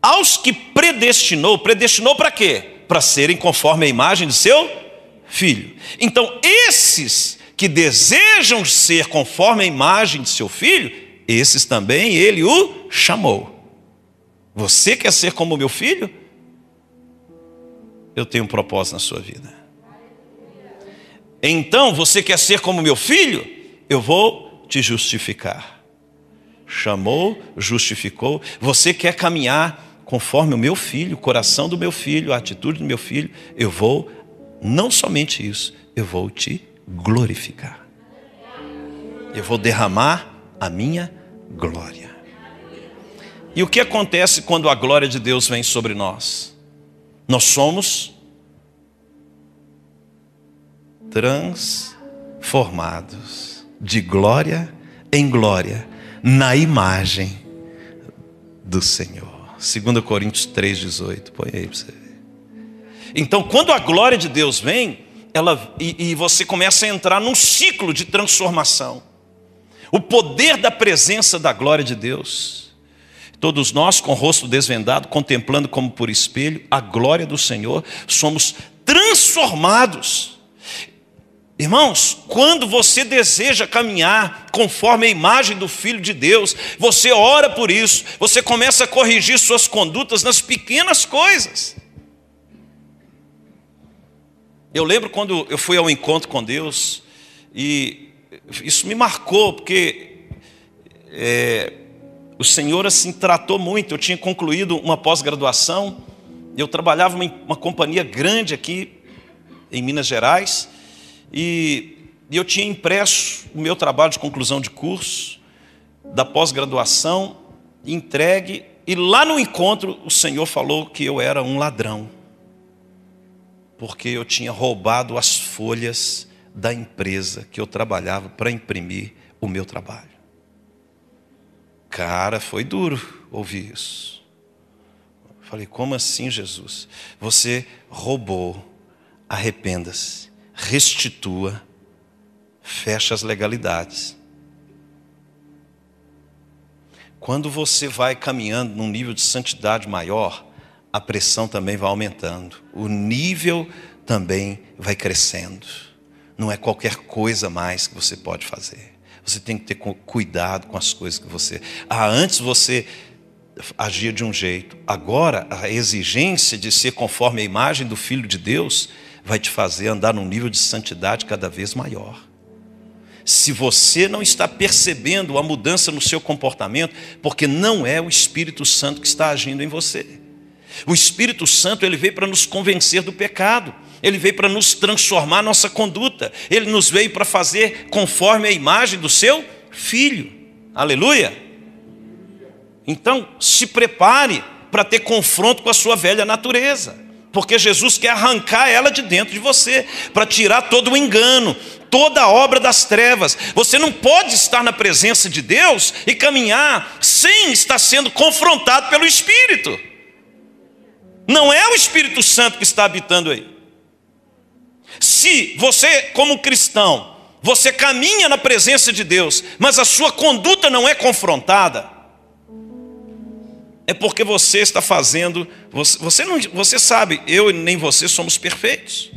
Aos que predestinou, predestinou para quê? Para serem conforme a imagem de seu filho. Então, esses que desejam ser conforme a imagem de seu filho, esses também ele o chamou. Você quer ser como meu filho? Eu tenho um propósito na sua vida. Então, você quer ser como meu filho? Eu vou te justificar. Chamou, justificou. Você quer caminhar conforme o meu filho, o coração do meu filho, a atitude do meu filho? Eu vou não somente isso, eu vou te glorificar. Eu vou derramar a minha glória. E o que acontece quando a glória de Deus vem sobre nós? Nós somos transformados de glória em glória na imagem do Senhor. 2 Coríntios 3,18. Põe aí para você. Então, quando a glória de Deus vem, ela, e, e você começa a entrar num ciclo de transformação. O poder da presença da glória de Deus. Todos nós, com o rosto desvendado, contemplando como por espelho a glória do Senhor, somos transformados. Irmãos, quando você deseja caminhar conforme a imagem do Filho de Deus, você ora por isso, você começa a corrigir suas condutas nas pequenas coisas. Eu lembro quando eu fui ao encontro com Deus e isso me marcou, porque é, o Senhor assim tratou muito. Eu tinha concluído uma pós-graduação, eu trabalhava em uma companhia grande aqui em Minas Gerais, e, e eu tinha impresso o meu trabalho de conclusão de curso, da pós-graduação, entregue, e lá no encontro o Senhor falou que eu era um ladrão, porque eu tinha roubado as folhas da empresa que eu trabalhava para imprimir o meu trabalho. Cara, foi duro ouvir isso. Falei, como assim, Jesus? Você roubou, arrependa-se, restitua, fecha as legalidades. Quando você vai caminhando num nível de santidade maior, a pressão também vai aumentando, o nível também vai crescendo. Não é qualquer coisa mais que você pode fazer. Você tem que ter cuidado com as coisas que você. Ah, antes você agia de um jeito, agora a exigência de ser conforme a imagem do Filho de Deus vai te fazer andar num nível de santidade cada vez maior. Se você não está percebendo a mudança no seu comportamento, porque não é o Espírito Santo que está agindo em você. O Espírito Santo ele veio para nos convencer do pecado. Ele veio para nos transformar nossa conduta. Ele nos veio para fazer conforme a imagem do seu filho. Aleluia. Então, se prepare para ter confronto com a sua velha natureza. Porque Jesus quer arrancar ela de dentro de você, para tirar todo o engano, toda a obra das trevas. Você não pode estar na presença de Deus e caminhar sem estar sendo confrontado pelo Espírito. Não é o Espírito Santo que está habitando aí. Se você, como cristão, você caminha na presença de Deus, mas a sua conduta não é confrontada, é porque você está fazendo, você, você, não, você sabe, eu e nem você somos perfeitos.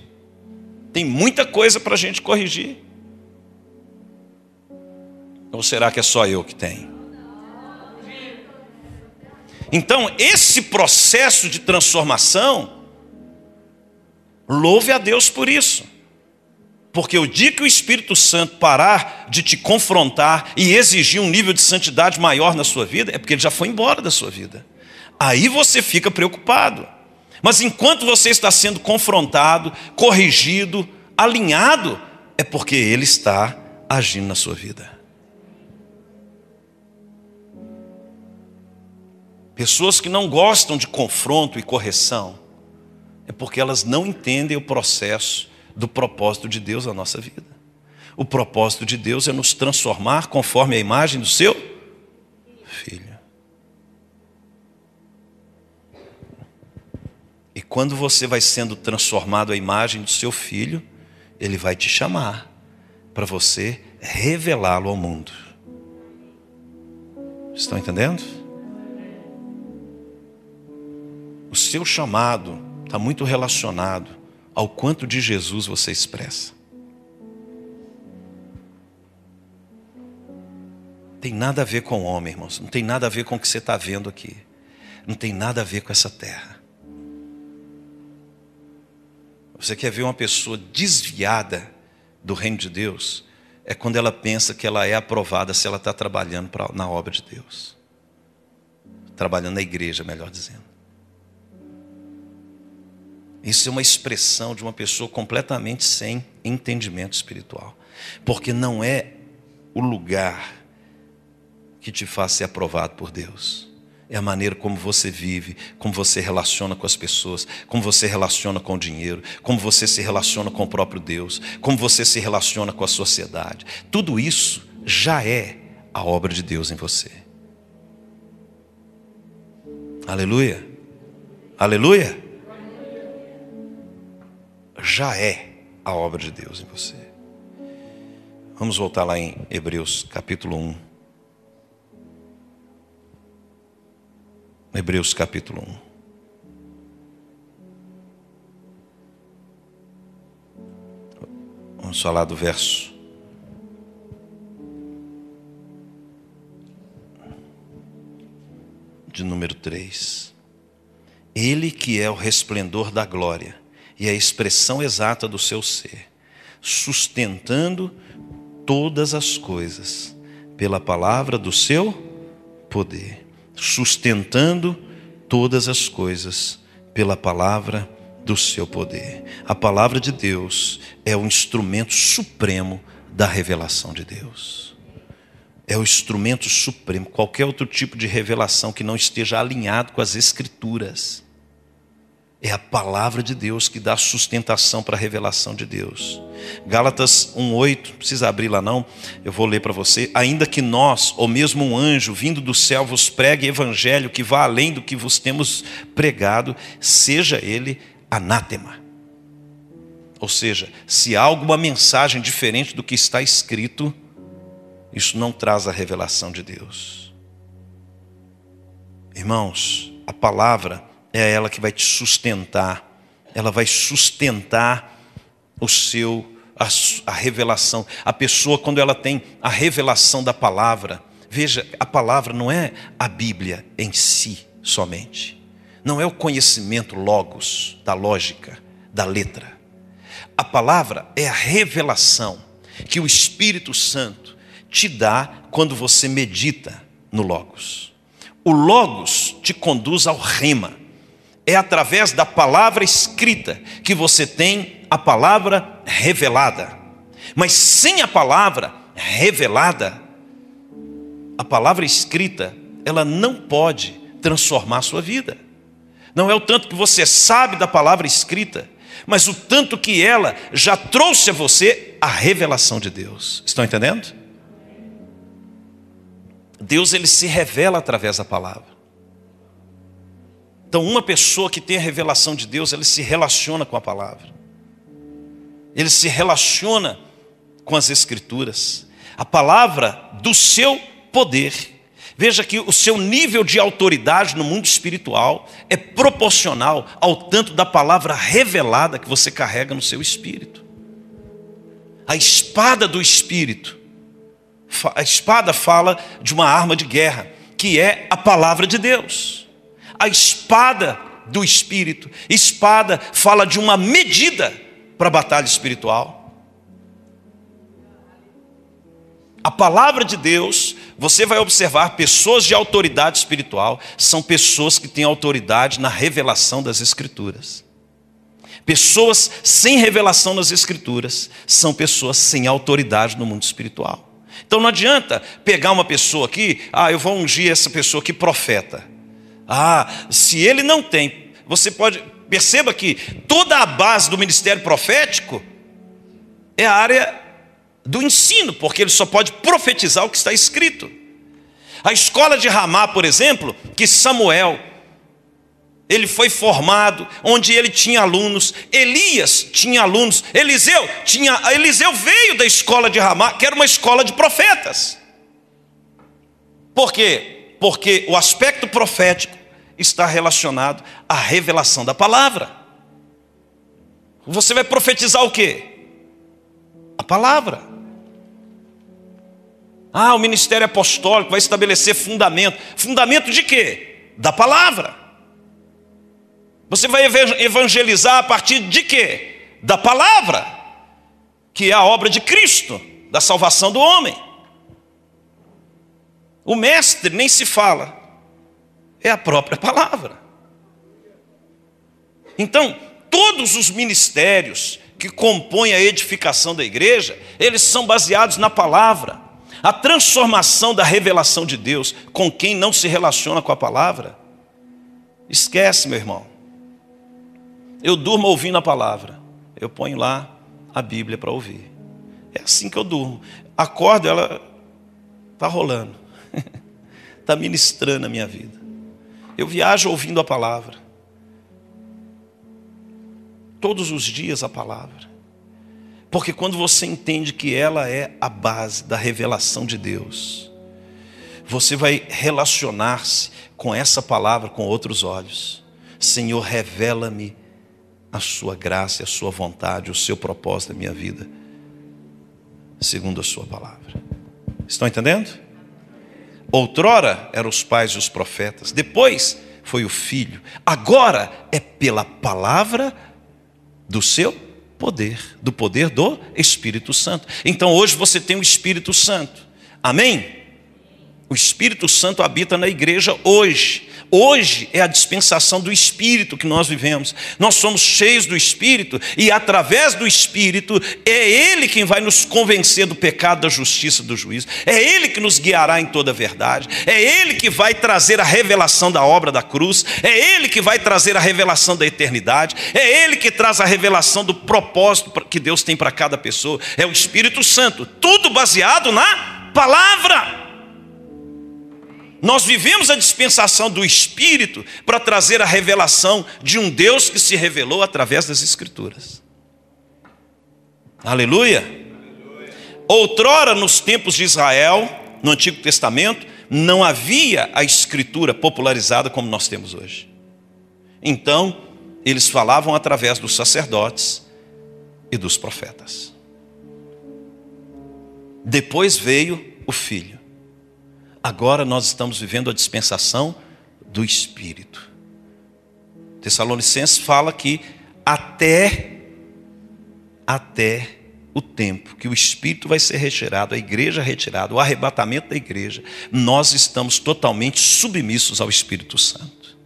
Tem muita coisa para a gente corrigir. Ou será que é só eu que tenho? Então, esse processo de transformação, Louve a Deus por isso. Porque o dia que o Espírito Santo parar de te confrontar e exigir um nível de santidade maior na sua vida, é porque ele já foi embora da sua vida. Aí você fica preocupado. Mas enquanto você está sendo confrontado, corrigido, alinhado, é porque ele está agindo na sua vida. Pessoas que não gostam de confronto e correção, é porque elas não entendem o processo do propósito de Deus na nossa vida. O propósito de Deus é nos transformar conforme a imagem do seu filho. E quando você vai sendo transformado à imagem do seu filho, ele vai te chamar para você revelá-lo ao mundo. Estão entendendo? O seu chamado está muito relacionado ao quanto de Jesus você expressa. Tem nada a ver com o homem, irmãos. Não tem nada a ver com o que você está vendo aqui. Não tem nada a ver com essa terra. Você quer ver uma pessoa desviada do reino de Deus? É quando ela pensa que ela é aprovada se ela está trabalhando pra, na obra de Deus. Trabalhando na igreja, melhor dizendo. Isso é uma expressão de uma pessoa completamente sem entendimento espiritual. Porque não é o lugar que te faz ser aprovado por Deus. É a maneira como você vive, como você relaciona com as pessoas, como você relaciona com o dinheiro, como você se relaciona com o próprio Deus, como você se relaciona com a sociedade. Tudo isso já é a obra de Deus em você. Aleluia. Aleluia já é a obra de Deus em você. Vamos voltar lá em Hebreus capítulo 1. Hebreus capítulo 1. Vamos falar do verso. De número 3. Ele que é o resplendor da glória e a expressão exata do seu ser, sustentando todas as coisas pela palavra do seu poder, sustentando todas as coisas pela palavra do seu poder. A palavra de Deus é o instrumento supremo da revelação de Deus. É o instrumento supremo. Qualquer outro tipo de revelação que não esteja alinhado com as Escrituras. É a palavra de Deus que dá sustentação para a revelação de Deus. Gálatas 1:8, não precisa abrir lá não, eu vou ler para você. Ainda que nós, ou mesmo um anjo vindo do céu vos pregue evangelho que vá além do que vos temos pregado, seja ele anátema. Ou seja, se há alguma mensagem diferente do que está escrito, isso não traz a revelação de Deus. Irmãos, a palavra é ela que vai te sustentar, ela vai sustentar o seu a, a, revelação. A pessoa quando ela tem a revelação da palavra, veja, a palavra não é a Bíblia em si somente. Não é o conhecimento logos da lógica, da letra. A palavra é a revelação que o Espírito Santo te dá quando você medita no logos. O logos te conduz ao rema é através da palavra escrita que você tem a palavra revelada. Mas sem a palavra revelada, a palavra escrita, ela não pode transformar a sua vida. Não é o tanto que você sabe da palavra escrita, mas o tanto que ela já trouxe a você a revelação de Deus. Estão entendendo? Deus ele se revela através da palavra. Então, uma pessoa que tem a revelação de Deus, ele se relaciona com a palavra. Ele se relaciona com as escrituras. A palavra do seu poder. Veja que o seu nível de autoridade no mundo espiritual é proporcional ao tanto da palavra revelada que você carrega no seu espírito. A espada do espírito. A espada fala de uma arma de guerra, que é a palavra de Deus a espada do espírito. Espada fala de uma medida para a batalha espiritual. A palavra de Deus, você vai observar pessoas de autoridade espiritual, são pessoas que têm autoridade na revelação das Escrituras. Pessoas sem revelação nas Escrituras são pessoas sem autoridade no mundo espiritual. Então não adianta pegar uma pessoa aqui, ah, eu vou ungir essa pessoa aqui profeta. Ah, se ele não tem, você pode, perceba que toda a base do ministério profético é a área do ensino, porque ele só pode profetizar o que está escrito. A escola de Ramá, por exemplo, que Samuel, ele foi formado, onde ele tinha alunos, Elias tinha alunos, Eliseu tinha, Eliseu veio da escola de Ramá, que era uma escola de profetas. Por quê? Porque o aspecto profético está relacionado à revelação da palavra. Você vai profetizar o quê? A palavra. Ah, o ministério apostólico vai estabelecer fundamento. Fundamento de quê? Da palavra. Você vai evangelizar a partir de quê? Da palavra, que é a obra de Cristo, da salvação do homem. O mestre nem se fala, é a própria palavra. Então, todos os ministérios que compõem a edificação da igreja, eles são baseados na palavra. A transformação da revelação de Deus com quem não se relaciona com a palavra, esquece, meu irmão. Eu durmo ouvindo a palavra, eu ponho lá a Bíblia para ouvir. É assim que eu durmo. Acordo, ela está rolando está ministrando a minha vida. Eu viajo ouvindo a palavra. Todos os dias a palavra. Porque quando você entende que ela é a base da revelação de Deus, você vai relacionar-se com essa palavra com outros olhos. Senhor, revela-me a sua graça, a sua vontade, o seu propósito na minha vida, segundo a sua palavra. Estão entendendo? Outrora eram os pais e os profetas, depois foi o filho, agora é pela palavra do seu poder, do poder do Espírito Santo. Então hoje você tem o Espírito Santo. Amém? O Espírito Santo habita na igreja hoje. Hoje é a dispensação do Espírito que nós vivemos. Nós somos cheios do Espírito e, através do Espírito, é Ele quem vai nos convencer do pecado, da justiça, do juízo. É Ele que nos guiará em toda a verdade. É Ele que vai trazer a revelação da obra da cruz. É Ele que vai trazer a revelação da eternidade. É Ele que traz a revelação do propósito que Deus tem para cada pessoa. É o Espírito Santo. Tudo baseado na palavra. Nós vivemos a dispensação do Espírito para trazer a revelação de um Deus que se revelou através das Escrituras. Aleluia. Outrora, nos tempos de Israel, no Antigo Testamento, não havia a Escritura popularizada como nós temos hoje. Então, eles falavam através dos sacerdotes e dos profetas. Depois veio o Filho. Agora nós estamos vivendo a dispensação do Espírito. Tessalonicenses fala que até até o tempo que o Espírito vai ser retirado, a igreja retirada, o arrebatamento da igreja, nós estamos totalmente submissos ao Espírito Santo.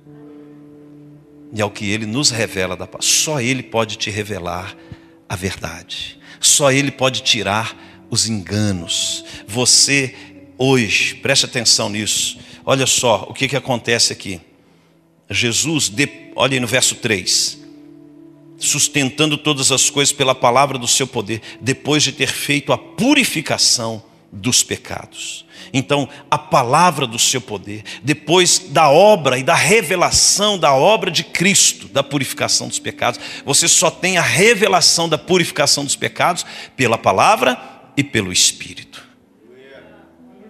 E ao que ele nos revela da paz. Só ele pode te revelar a verdade. Só ele pode tirar os enganos. Você hoje, preste atenção nisso. Olha só o que, que acontece aqui. Jesus, de, olha aí no verso 3: sustentando todas as coisas pela palavra do seu poder, depois de ter feito a purificação dos pecados. Então, a palavra do seu poder, depois da obra e da revelação da obra de Cristo, da purificação dos pecados, você só tem a revelação da purificação dos pecados pela palavra e pelo Espírito.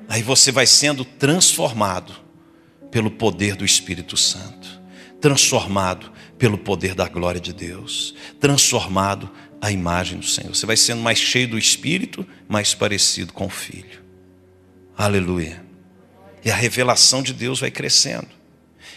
Aí você vai sendo transformado pelo poder do Espírito Santo, transformado pelo poder da glória de Deus, transformado à imagem do Senhor. Você vai sendo mais cheio do Espírito, mais parecido com o Filho. Aleluia. E a revelação de Deus vai crescendo.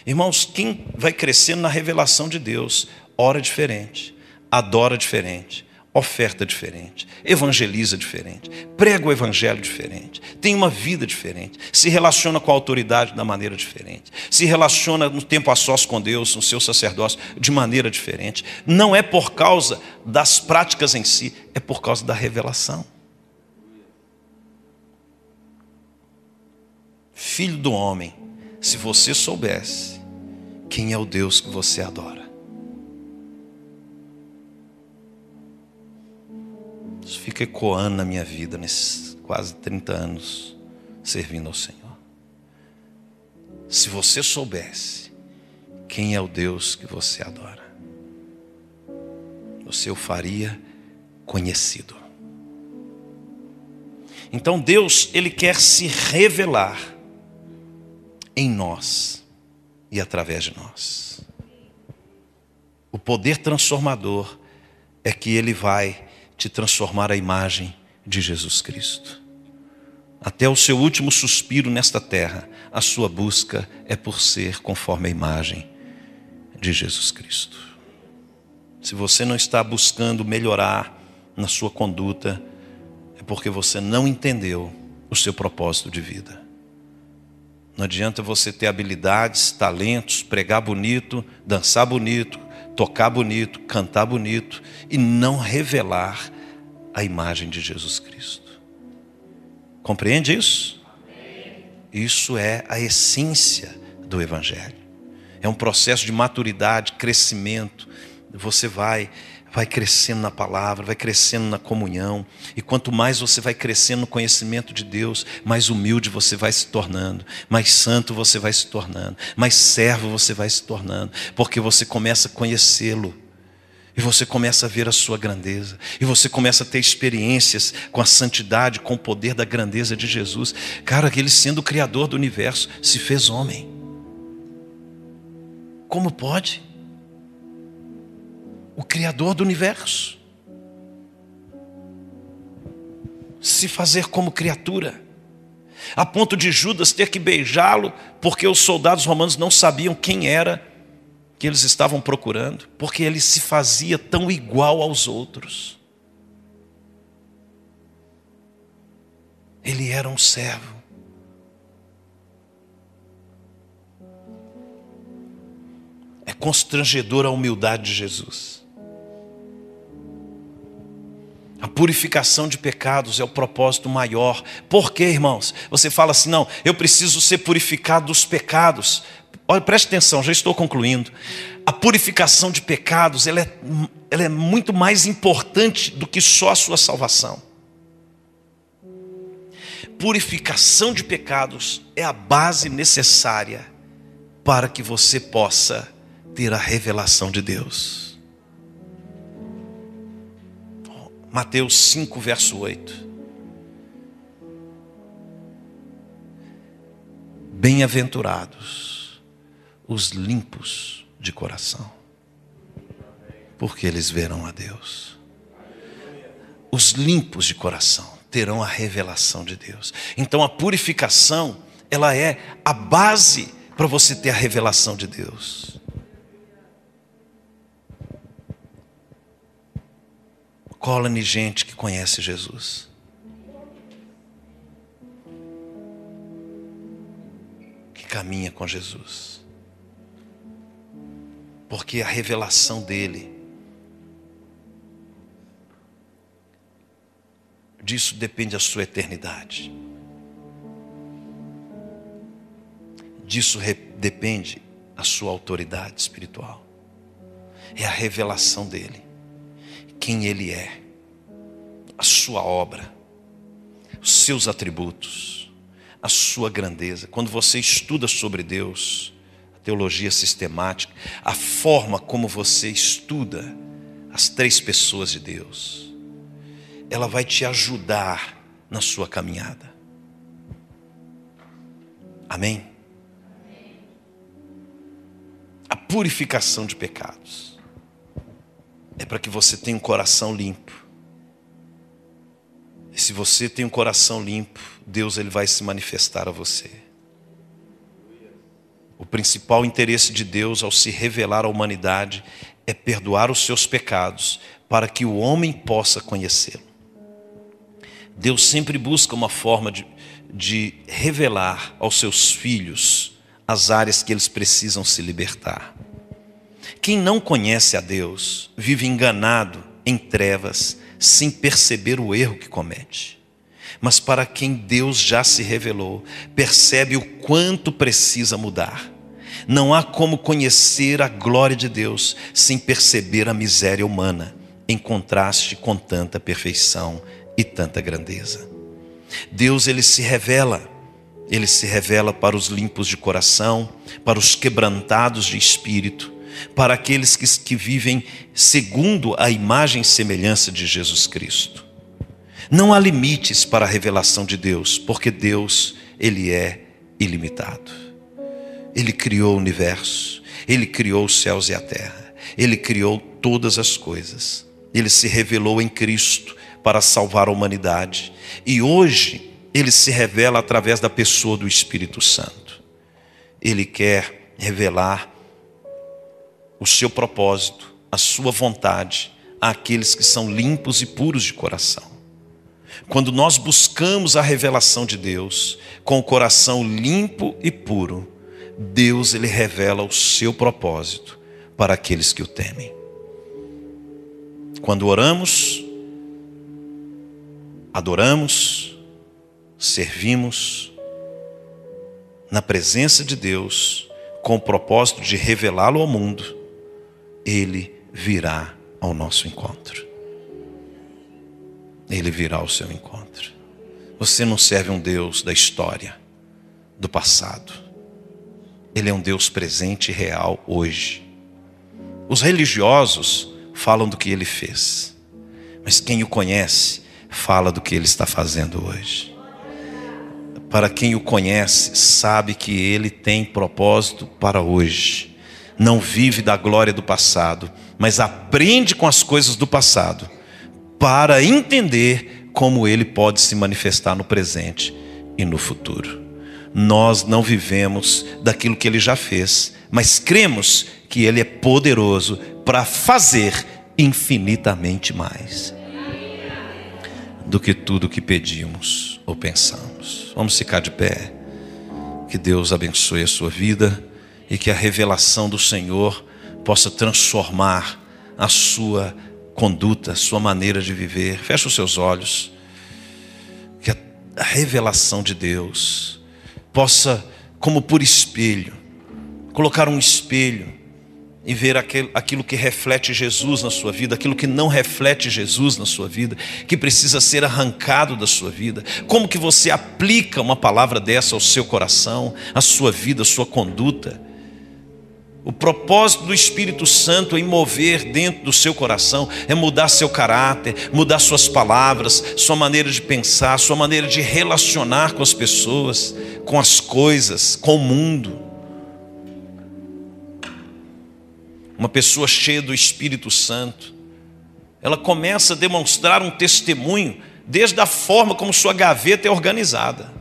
Irmãos, quem vai crescendo na revelação de Deus, ora diferente, adora diferente, oferta diferente, evangeliza diferente, prega o evangelho diferente, tem uma vida diferente, se relaciona com a autoridade da maneira diferente, se relaciona no tempo a sós com Deus, no seu sacerdócio, de maneira diferente. Não é por causa das práticas em si, é por causa da revelação. Filho do homem, se você soubesse quem é o Deus que você adora, Isso fica ecoando na minha vida nesses quase 30 anos servindo ao Senhor. Se você soubesse quem é o Deus que você adora, você o faria conhecido. Então Deus, Ele quer se revelar em nós e através de nós. O poder transformador é que Ele vai te transformar a imagem de Jesus Cristo. Até o seu último suspiro nesta terra, a sua busca é por ser conforme a imagem de Jesus Cristo. Se você não está buscando melhorar na sua conduta, é porque você não entendeu o seu propósito de vida. Não adianta você ter habilidades, talentos, pregar bonito, dançar bonito, tocar bonito, cantar bonito e não revelar a imagem de Jesus Cristo. Compreende isso? Isso é a essência do Evangelho. É um processo de maturidade, crescimento. Você vai vai crescendo na palavra, vai crescendo na comunhão, e quanto mais você vai crescendo no conhecimento de Deus, mais humilde você vai se tornando, mais santo você vai se tornando, mais servo você vai se tornando, porque você começa a conhecê-lo. E você começa a ver a sua grandeza. E você começa a ter experiências com a santidade, com o poder da grandeza de Jesus. Cara, ele sendo o Criador do universo, se fez homem. Como pode? O Criador do universo, se fazer como criatura, a ponto de Judas ter que beijá-lo, porque os soldados romanos não sabiam quem era que eles estavam procurando, porque ele se fazia tão igual aos outros. Ele era um servo. É constrangedora a humildade de Jesus. A purificação de pecados é o propósito maior. Por quê, irmãos? Você fala assim: não, eu preciso ser purificado dos pecados. Olha, preste atenção, já estou concluindo. A purificação de pecados ela é, ela é muito mais importante do que só a sua salvação. Purificação de pecados é a base necessária para que você possa ter a revelação de Deus. Mateus 5, verso 8. Bem-aventurados os limpos de coração, porque eles verão a Deus. Os limpos de coração terão a revelação de Deus. Então a purificação, ela é a base para você ter a revelação de Deus. Cola-me gente que conhece Jesus. Que caminha com Jesus. Porque a revelação dele, disso depende a sua eternidade. Disso depende a sua autoridade espiritual. É a revelação dele quem Ele é, a Sua obra, os seus atributos, a Sua grandeza. Quando você estuda sobre Deus, a teologia sistemática, a forma como você estuda as três pessoas de Deus, ela vai te ajudar na sua caminhada. Amém? A purificação de pecados é para que você tenha um coração limpo. E se você tem um coração limpo, Deus ele vai se manifestar a você. O principal interesse de Deus ao se revelar à humanidade é perdoar os seus pecados para que o homem possa conhecê-lo. Deus sempre busca uma forma de, de revelar aos seus filhos as áreas que eles precisam se libertar. Quem não conhece a Deus vive enganado em trevas, sem perceber o erro que comete. Mas para quem Deus já se revelou, percebe o quanto precisa mudar. Não há como conhecer a glória de Deus sem perceber a miséria humana, em contraste com tanta perfeição e tanta grandeza. Deus ele se revela, ele se revela para os limpos de coração, para os quebrantados de espírito, para aqueles que, que vivem segundo a imagem e semelhança de Jesus Cristo. Não há limites para a revelação de Deus, porque Deus, Ele é ilimitado. Ele criou o universo, Ele criou os céus e a terra, Ele criou todas as coisas. Ele se revelou em Cristo para salvar a humanidade. E hoje, Ele se revela através da pessoa do Espírito Santo. Ele quer revelar o seu propósito, a sua vontade àqueles que são limpos e puros de coração. Quando nós buscamos a revelação de Deus com o coração limpo e puro, Deus ele revela o seu propósito para aqueles que o temem. Quando oramos, adoramos, servimos na presença de Deus com o propósito de revelá-lo ao mundo, ele virá ao nosso encontro. Ele virá ao seu encontro. Você não serve um Deus da história, do passado. Ele é um Deus presente e real hoje. Os religiosos falam do que ele fez, mas quem o conhece fala do que ele está fazendo hoje. Para quem o conhece, sabe que ele tem propósito para hoje não vive da glória do passado, mas aprende com as coisas do passado, para entender como ele pode se manifestar no presente e no futuro. Nós não vivemos daquilo que ele já fez, mas cremos que Ele é poderoso para fazer infinitamente mais do que tudo que pedimos ou pensamos. Vamos ficar de pé. Que Deus abençoe a sua vida e que a revelação do Senhor possa transformar a sua conduta, a sua maneira de viver. Feche os seus olhos. Que a revelação de Deus possa, como por espelho, colocar um espelho e ver aquilo que reflete Jesus na sua vida, aquilo que não reflete Jesus na sua vida, que precisa ser arrancado da sua vida. Como que você aplica uma palavra dessa ao seu coração, à sua vida, à sua conduta? O propósito do Espírito Santo em mover dentro do seu coração é mudar seu caráter, mudar suas palavras, sua maneira de pensar, sua maneira de relacionar com as pessoas, com as coisas, com o mundo. uma pessoa cheia do Espírito Santo, ela começa a demonstrar um testemunho desde a forma como sua gaveta é organizada.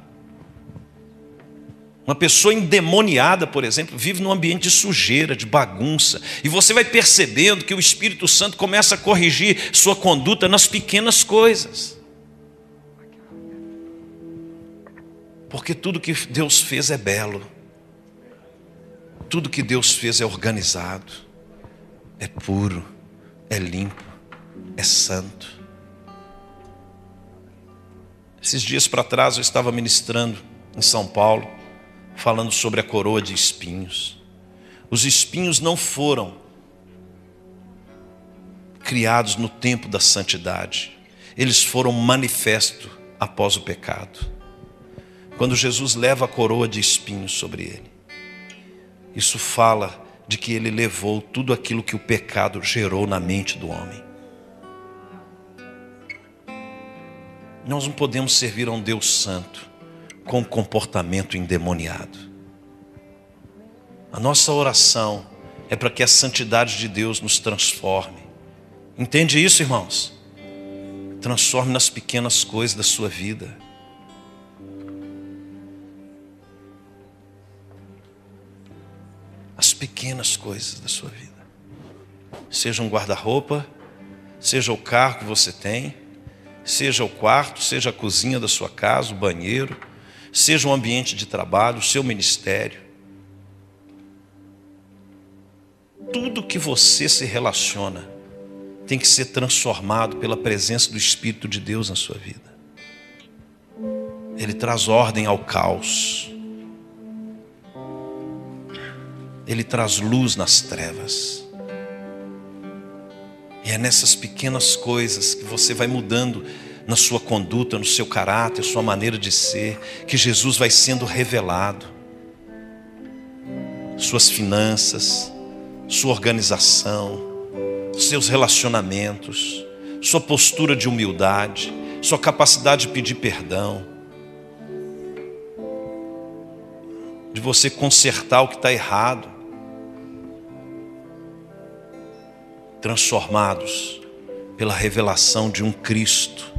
Uma pessoa endemoniada, por exemplo, vive num ambiente de sujeira, de bagunça, e você vai percebendo que o Espírito Santo começa a corrigir sua conduta nas pequenas coisas. Porque tudo que Deus fez é belo, tudo que Deus fez é organizado é puro, é limpo, é santo. Esses dias para trás eu estava ministrando em São Paulo, falando sobre a coroa de espinhos. Os espinhos não foram criados no tempo da santidade, eles foram manifesto após o pecado. Quando Jesus leva a coroa de espinhos sobre ele, isso fala de que ele levou tudo aquilo que o pecado gerou na mente do homem. Nós não podemos servir a um Deus santo com comportamento endemoniado. A nossa oração é para que a santidade de Deus nos transforme. Entende isso, irmãos? Transforme nas pequenas coisas da sua vida. as pequenas coisas da sua vida. Seja um guarda-roupa, seja o carro que você tem, seja o quarto, seja a cozinha da sua casa, o banheiro, seja o ambiente de trabalho, o seu ministério. Tudo que você se relaciona tem que ser transformado pela presença do Espírito de Deus na sua vida. Ele traz ordem ao caos. Ele traz luz nas trevas. E é nessas pequenas coisas que você vai mudando na sua conduta, no seu caráter, sua maneira de ser, que Jesus vai sendo revelado. Suas finanças, sua organização, seus relacionamentos, sua postura de humildade, sua capacidade de pedir perdão, de você consertar o que está errado. transformados pela revelação de um Cristo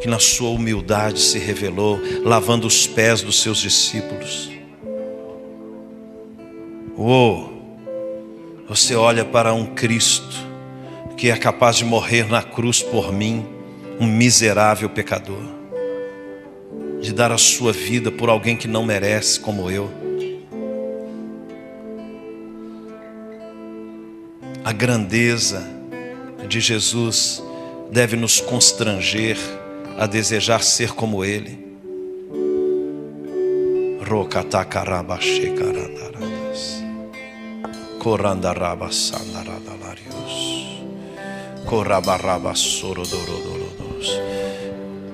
que na sua humildade se revelou, lavando os pés dos seus discípulos. Oh, você olha para um Cristo que é capaz de morrer na cruz por mim, um miserável pecador, de dar a sua vida por alguém que não merece, como eu. A grandeza de Jesus deve nos constranger a desejar ser como Ele.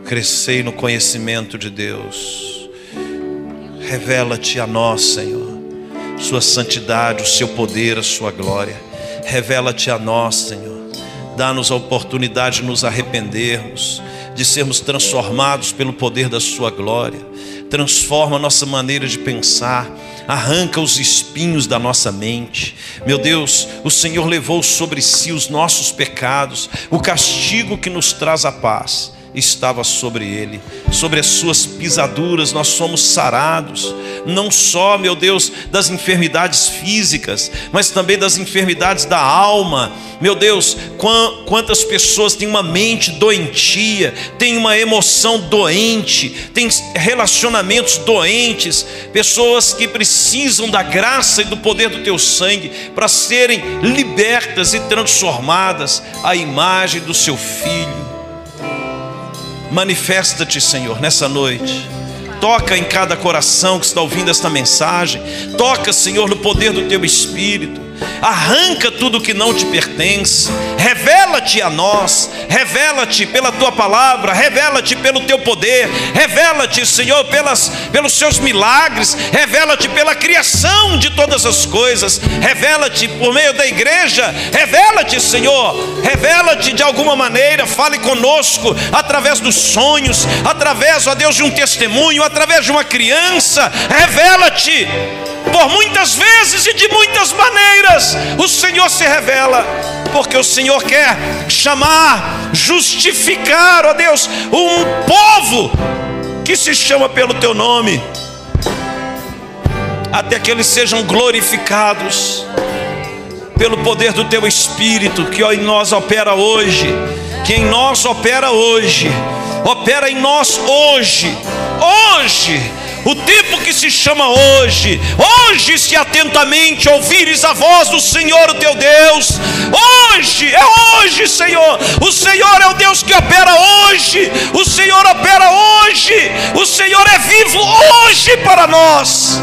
Crescei no conhecimento de Deus. Revela-te a nós, Senhor, Sua santidade, o Seu poder, a Sua glória Revela-te a nós, Senhor. Dá-nos a oportunidade de nos arrependermos, de sermos transformados pelo poder da Sua glória. Transforma a nossa maneira de pensar, arranca os espinhos da nossa mente. Meu Deus, o Senhor levou sobre si os nossos pecados, o castigo que nos traz a paz estava sobre ele, sobre as suas pisaduras nós somos sarados, não só, meu Deus, das enfermidades físicas, mas também das enfermidades da alma. Meu Deus, quantas pessoas têm uma mente doentia, têm uma emoção doente, têm relacionamentos doentes, pessoas que precisam da graça e do poder do teu sangue para serem libertas e transformadas à imagem do seu filho. Manifesta-te, Senhor, nessa noite. Toca em cada coração que está ouvindo esta mensagem. Toca, Senhor, no poder do teu espírito arranca tudo que não te pertence, revela-te a nós, revela-te pela tua palavra, revela-te pelo teu poder, revela-te, Senhor, pelas, pelos seus milagres, revela-te pela criação de todas as coisas, revela-te por meio da igreja, revela-te, Senhor, revela-te de alguma maneira, fale conosco através dos sonhos, através, ó Deus, de um testemunho, através de uma criança, revela-te por muitas vezes e de muitas maneiras, o Senhor se revela, porque o Senhor quer chamar, justificar, ó Deus, um povo que se chama pelo teu nome, até que eles sejam glorificados pelo poder do teu Espírito que em nós opera hoje, que em nós opera hoje, opera em nós hoje, hoje o tempo que se chama hoje. Hoje, se atentamente ouvires a voz do Senhor, teu Deus. Hoje, é hoje, Senhor. O Senhor é o Deus que opera hoje. O Senhor opera hoje. O Senhor é vivo hoje para nós.